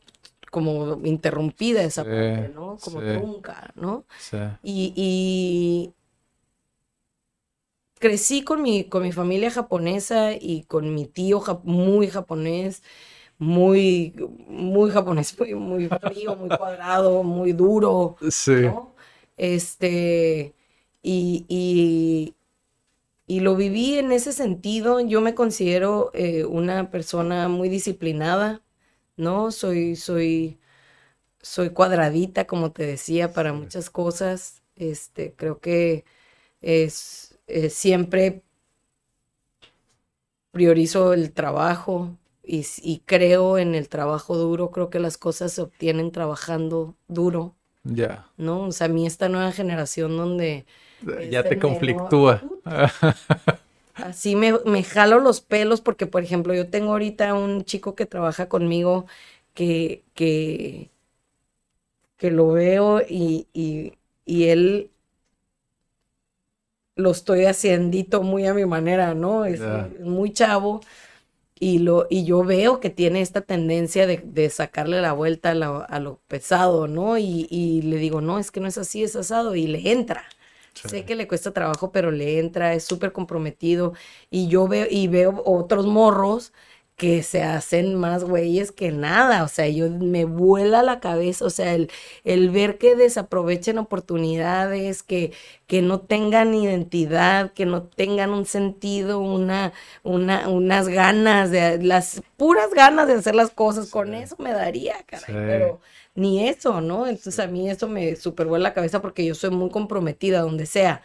como interrumpida esa Sí, parte, ¿no? Como sí. trunca, ¿no? Sí. Y, y crecí con mi, con mi familia japonesa y con mi tío muy japonés, muy, muy japonés, muy, muy frío, muy cuadrado, muy duro, Sí. ¿no? Este, y, y, y lo viví en ese sentido. Yo me considero eh, una persona muy disciplinada, ¿no? Soy, soy, soy cuadradita, como te decía, para muchas cosas. Este, creo que es, eh, siempre priorizo el trabajo y, creo en el trabajo duro. Creo que las cosas se obtienen trabajando duro, Ya. ¿no? O sea, a mí esta nueva generación donde Ya Este te conflictúa. Así me, me jalo los pelos porque, por ejemplo, yo tengo ahorita un chico que trabaja conmigo que, que, que lo veo y, y, y él lo estoy haciendito muy a mi manera, ¿no? Es muy chavo y, lo, y yo veo que tiene esta tendencia de, de sacarle la vuelta a, la- a lo pesado, ¿no? Y, y le digo, no, es que no es así, es asado y le entra. Sé que le cuesta trabajo, pero le entra, es súper comprometido. Y yo veo, y veo otros morros que se hacen más güeyes que nada. O sea, yo me vuela la cabeza. O sea, el, el ver que desaprovechen oportunidades, que, que no tengan identidad, que no tengan un sentido, una, una, unas ganas de, las puras ganas de hacer las cosas. Con eso me daría, caray. Sí. Pero ni eso, ¿no? Entonces a mí eso me supervuela la cabeza porque yo soy muy comprometida donde sea.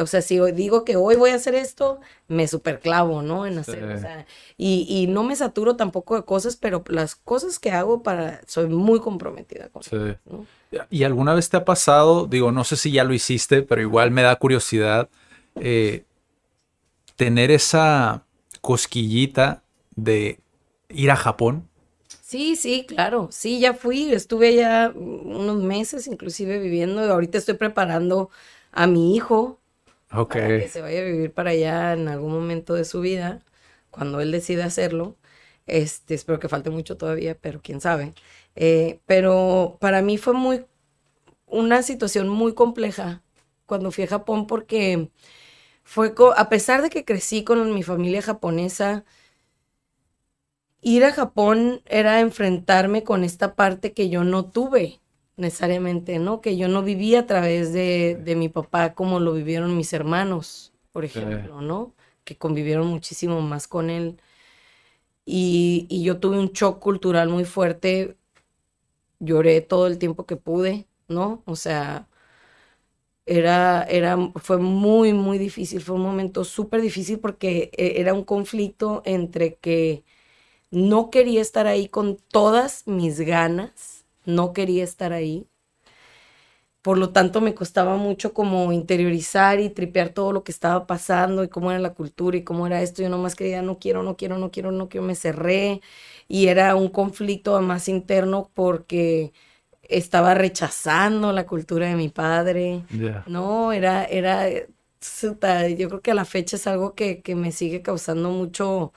O sea, si hoy digo que hoy voy a hacer esto, me superclavo, ¿no? En hacer, o sea, y, y no me saturo tampoco de cosas, pero las cosas que hago para, soy muy comprometida con Sí. ¿Y alguna vez te ha pasado, digo, no sé si ya lo hiciste, pero igual me da curiosidad, eh, tener esa cosquillita de ir a Japón? Sí, sí, claro. Sí, ya fui, estuve allá unos meses inclusive viviendo y ahorita estoy preparando a mi hijo Para que se vaya a vivir para allá en algún momento de su vida, cuando él decida hacerlo. Este, espero que falte mucho todavía, pero quién sabe. Eh, pero para mí fue muy una situación muy compleja cuando fui a Japón porque fue a pesar de que crecí con mi familia japonesa, ir a Japón era enfrentarme con esta parte que yo no tuve necesariamente, ¿no? Que yo no viví a través de, de mi papá como lo vivieron mis hermanos, por ejemplo, ¿no? Que convivieron muchísimo más con él. Y, y yo tuve un shock cultural muy fuerte. Lloré todo el tiempo que pude, ¿no? O sea, era, era, fue muy, muy difícil. Fue un momento súper difícil porque eh, era un conflicto entre que no quería estar ahí con todas mis ganas, no quería estar ahí. Por lo tanto, me costaba mucho como interiorizar y tripear todo lo que estaba pasando y cómo era la cultura y cómo era esto. Yo nomás quería, no quiero, no quiero, no quiero, no quiero, me cerré. Y era un conflicto más interno porque estaba rechazando la cultura de mi padre. No, era, era, eh, yo creo que a la fecha es algo que, que me sigue causando mucho,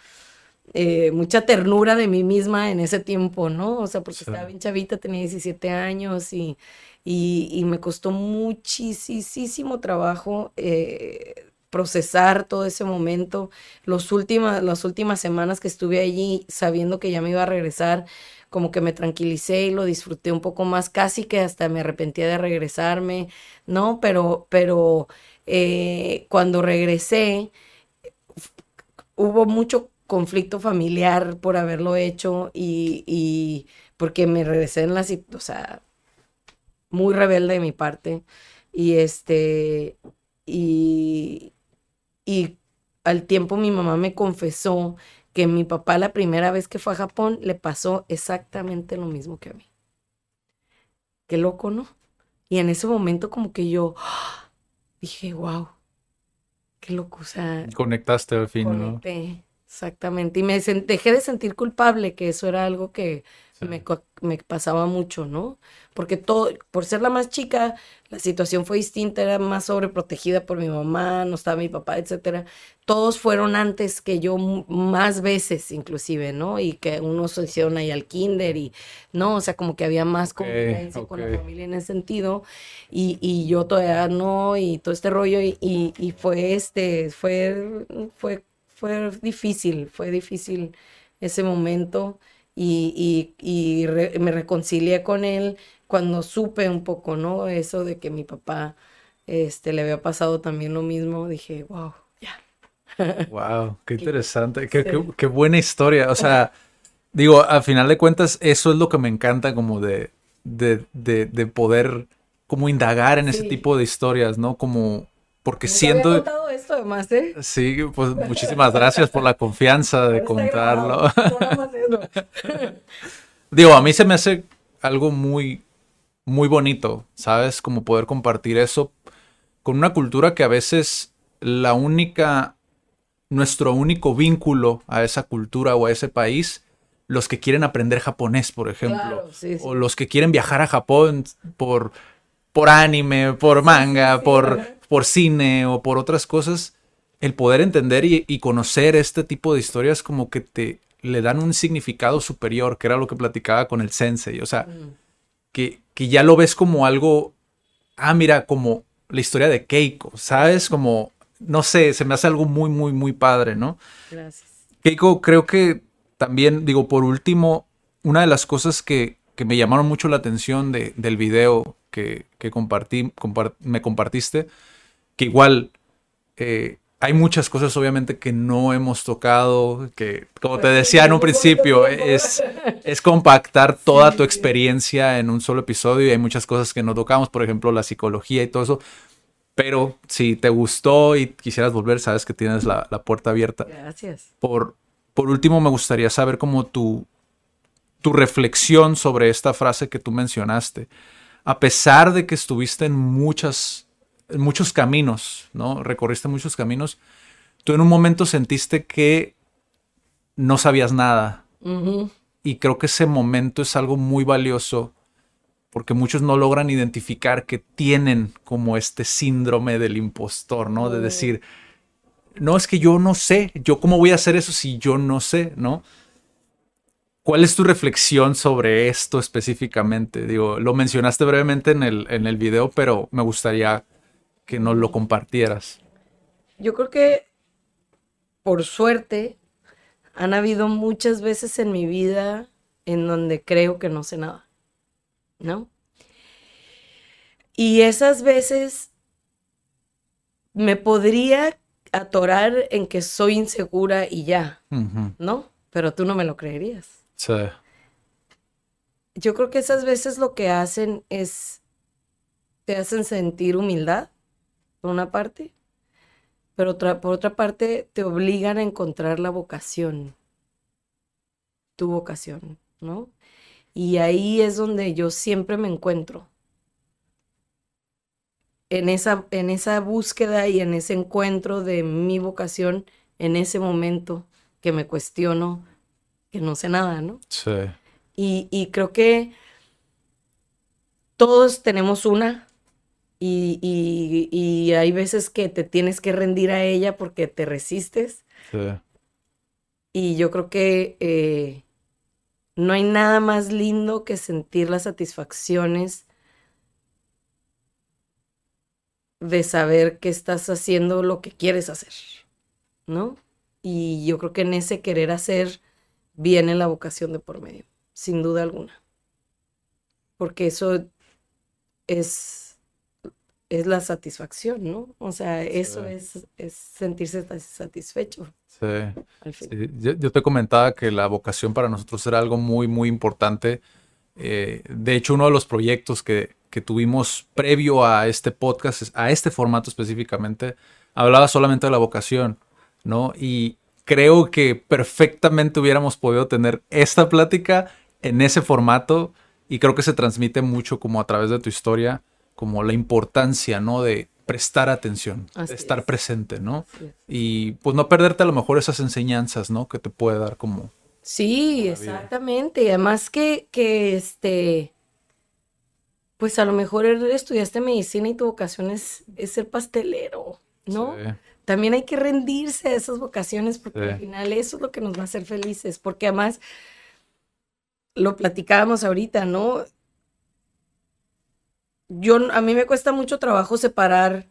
eh, mucha ternura de mí misma en ese tiempo, ¿no? O sea, porque estaba bien chavita, tenía 17 años y, y, me costó muchísimo trabajo eh, procesar todo ese momento. Los últimas, las últimas semanas que estuve allí sabiendo que ya me iba a regresar, como que me tranquilicé y lo disfruté un poco más, casi que hasta me arrepentía de regresarme, ¿no? Pero, pero eh, cuando regresé, hubo mucho conflicto familiar por haberlo hecho y, y porque me regresé en la o sea, muy rebelde de mi parte. Y este, y, y al tiempo mi mamá me confesó que mi papá la primera vez que fue a Japón le pasó exactamente lo mismo que a mí. Qué loco, ¿no? Y en ese momento como que yo dije, wow, qué loco, o sea... Conectaste al fin, conecté, ¿no? Exactamente. Y me dejé de sentir culpable, que eso era algo que me, me, pasaba mucho, ¿no? Porque todo, por ser la más chica, la situación fue distinta, era más sobreprotegida por mi mamá, no estaba mi papá, etcétera. Todos fueron antes que yo más veces, inclusive, ¿no? Y que unos se hicieron ahí al kinder y, ¿no? O sea, como que había más convivencia con la familia en ese sentido. Y, y, yo todavía no, y todo este rollo, y, y, fue este, fue, fue, fue difícil, fue difícil ese momento y, y, y me reconcilié con él cuando supe un poco, ¿no? Eso de que mi papá este, le había pasado también lo mismo, dije, wow, ya. Wow, qué interesante, qué, qué, qué, buena historia. O sea, digo, al final de cuentas, eso es lo que me encanta como de, de, de, de poder como indagar en ese tipo de historias, ¿no? Como porque siento... Había contado esto además, ¿eh? Sí, pues muchísimas gracias por la confianza de contarlo. Digo, a mí se me hace algo muy, muy bonito, ¿sabes? Como poder compartir eso con una cultura que a veces la única, nuestro único vínculo a esa cultura o a ese país, los que quieren aprender japonés, por ejemplo, o los que quieren viajar a Japón por, por anime, por manga, por por cine o por otras cosas, el poder entender y, conocer este tipo de historias como que te le dan un significado superior, que era lo que platicaba con el sensei, o sea, mm. que, que ya lo ves como algo, ah, mira, como la historia de Keiko, ¿sabes? Como, no sé, se me hace algo muy, muy, muy padre, ¿no? Gracias. Keiko, creo que también, digo, por último, una de las cosas que, que me llamaron mucho la atención de, del video que, que compartí, me compartiste, que igual eh, hay muchas cosas obviamente que no hemos tocado, que como te decía en un principio, es, es compactar toda tu experiencia en un solo episodio y hay muchas cosas que no tocamos, por ejemplo la psicología y todo eso. Pero si te gustó y quisieras volver, sabes que tienes la, puerta abierta. Gracias. Por, por último, me gustaría saber cómo tu, tu reflexión sobre esta frase que tú mencionaste. A pesar de que estuviste en muchas muchos caminos, ¿no? Recorriste muchos caminos. Tú en un momento sentiste que no sabías nada. Y creo que ese momento es algo muy valioso porque muchos no logran identificar que tienen como este síndrome del impostor, ¿no? De decir, no, es que yo no sé, yo cómo voy a hacer eso si yo no sé, ¿no? ¿Cuál es tu reflexión sobre esto específicamente? Digo, lo mencionaste brevemente en el, en el video, pero me gustaría que nos lo compartieras. Yo creo que, por suerte, han habido muchas veces en mi vida en donde creo que no sé nada, ¿no? Y esas veces me podría atorar en que soy insegura y ya, ¿no? Pero tú no me lo creerías. Sí. Yo creo que esas veces lo que hacen es, te hacen sentir humildad por una parte, pero otra, por otra parte te obligan a encontrar la vocación, tu vocación, ¿no? Y ahí es donde yo siempre me encuentro. En esa, en esa búsqueda y en ese encuentro de mi vocación, en ese momento que me cuestiono, que no sé nada, ¿no? Sí. Y, y creo que todos tenemos una, y, hay veces que te tienes que rendir a ella porque te resistes. Y yo creo que eh, no hay nada más lindo que sentir las satisfacciones de saber que estás haciendo lo que quieres hacer, ¿no? Y yo creo que en ese querer hacer viene la vocación de por medio, sin duda alguna. Porque eso es, es la satisfacción, ¿no? O sea, eso es, es sentirse satisfecho. Sí. Yo, te comentaba que la vocación para nosotros era algo muy, muy importante. Eh, de hecho, uno de los proyectos que, que tuvimos previo a este podcast, a este formato específicamente, hablaba solamente de la vocación, ¿no? Y creo que perfectamente hubiéramos podido tener esta plática en ese formato y creo que se transmite mucho como a través de tu historia, como la importancia, ¿no? De prestar atención, de estar presente, ¿no? Y pues no perderte a lo mejor esas enseñanzas, ¿no? Que te puede dar como... Sí, exactamente. Y además que, que este pues a lo mejor estudiaste medicina y tu vocación es, ser pastelero, ¿no? También hay que rendirse a esas vocaciones porque al final eso es lo que nos va a hacer felices, porque además lo platicábamos ahorita, ¿no? Yo, a mí me cuesta mucho trabajo separar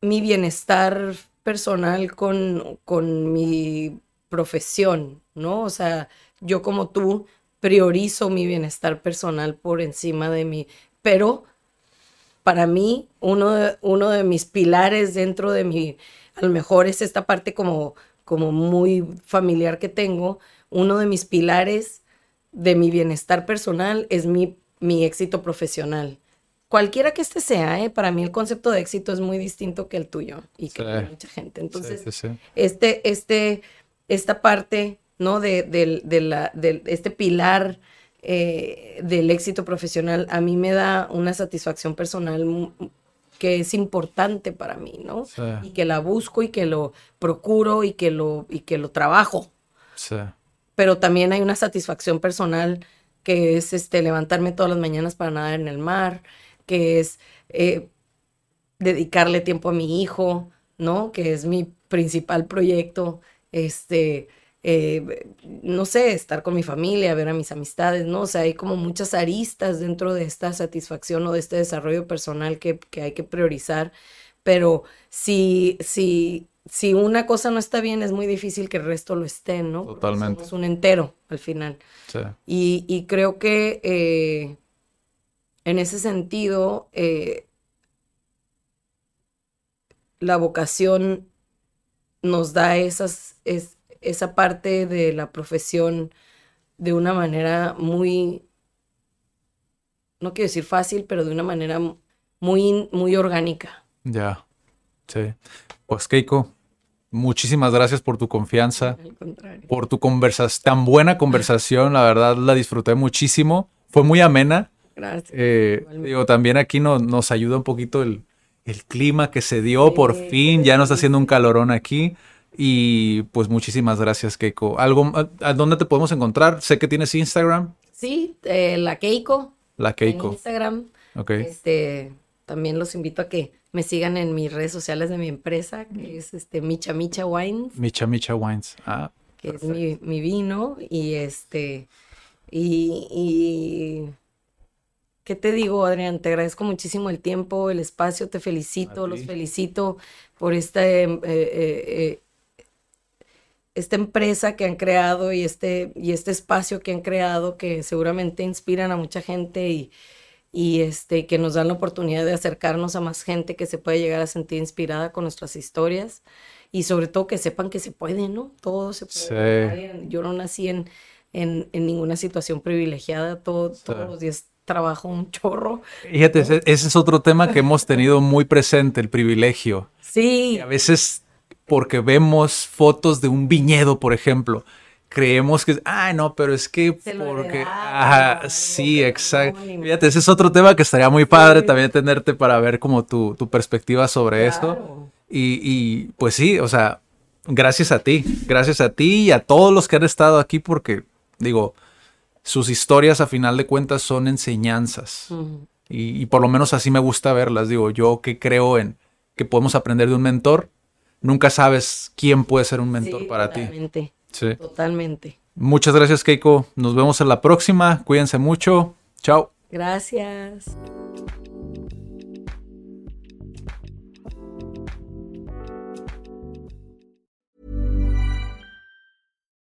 mi bienestar personal con, con mi profesión, ¿no? O sea, yo como tú priorizo mi bienestar personal por encima de mi, pero para mí uno de, uno de mis pilares dentro de mi, a lo mejor es esta parte como, como muy familiar que tengo, uno de mis pilares de mi bienestar personal es mi, mi éxito profesional. Cualquiera que este sea, ¿eh? para mí el concepto de éxito es muy distinto que el tuyo y que de mucha gente. Entonces, este, este, esta parte ¿no? De, de, la, de este pilar eh, del éxito profesional, a mí me da una satisfacción personal que es importante para mí, ¿no? Y que la busco y que lo procuro y que lo, y que lo trabajo. Sí. Pero también hay una satisfacción personal que es este, levantarme todas las mañanas para nadar en el mar, que es eh, dedicarle tiempo a mi hijo, ¿no? Que es mi principal proyecto, este, eh, no sé, estar con mi familia, ver a mis amistades, ¿no? O sea, hay como muchas aristas dentro de esta satisfacción o de este desarrollo personal que, hay que priorizar, pero si, si, si una cosa no está bien, es muy difícil que el resto lo esté, ¿no? Totalmente. Es un entero al final. Sí. Y, creo que eh, en ese sentido, eh, la vocación nos da esas, esa parte de la profesión de una manera muy, no quiero decir fácil, pero de una manera muy, muy orgánica. Ya, sí. Pues Keiko, muchísimas gracias por tu confianza, por tu conversación, tan buena conversación, la verdad la disfruté muchísimo, fue muy amena. Gracias. Eh, digo, también aquí nos ayuda un poquito el, clima que se dio por fin, ya no está haciendo un calorón aquí. Y pues muchísimas gracias, Keiko. ¿Algo, a, dónde te podemos encontrar? Sé que tienes Instagram. Sí, eh, la Keiko. La Keiko. En Instagram. Ok. Este, también los invito a que me sigan en mis redes sociales de mi empresa, que es este Micha Micha Wines. Micha Micha Wines. Ah. Que es mi, mi, vino. Y este. Y, y. ¿Qué te digo, Adrián? Te agradezco muchísimo el tiempo, el espacio, te felicito, los felicito por este eh, eh, esta empresa que han creado y este, y este espacio que han creado que seguramente inspiran a mucha gente y, y este, que nos dan la oportunidad de acercarnos a más gente que se puede llegar a sentir inspirada con nuestras historias y sobre todo que sepan que se puede, ¿no? Todo se puede. Yo no nací en, en, ninguna situación privilegiada, todo, todos los días trabajo un chorro. Fíjate, ese, es otro tema que hemos tenido muy presente, el privilegio. Sí. a veces porque vemos fotos de un viñedo, por ejemplo. Creemos que, ah, no, pero es que porque, sí, exacto. Fíjate, ese es otro tema que estaría muy padre también tenerte para ver como tu, tu perspectiva sobre esto. Y, y pues sí, o sea, gracias a ti, gracias a ti y a todos los que han estado aquí porque, digo, sus historias a final de cuentas son enseñanzas. y, y, por lo menos así me gusta verlas. Digo, yo que creo en que podemos aprender de un mentor, nunca sabes quién puede ser un mentor para ti. Sí. Totalmente. Muchas gracias, Keiko. Nos vemos en la próxima. Cuídense mucho. Chao. Gracias.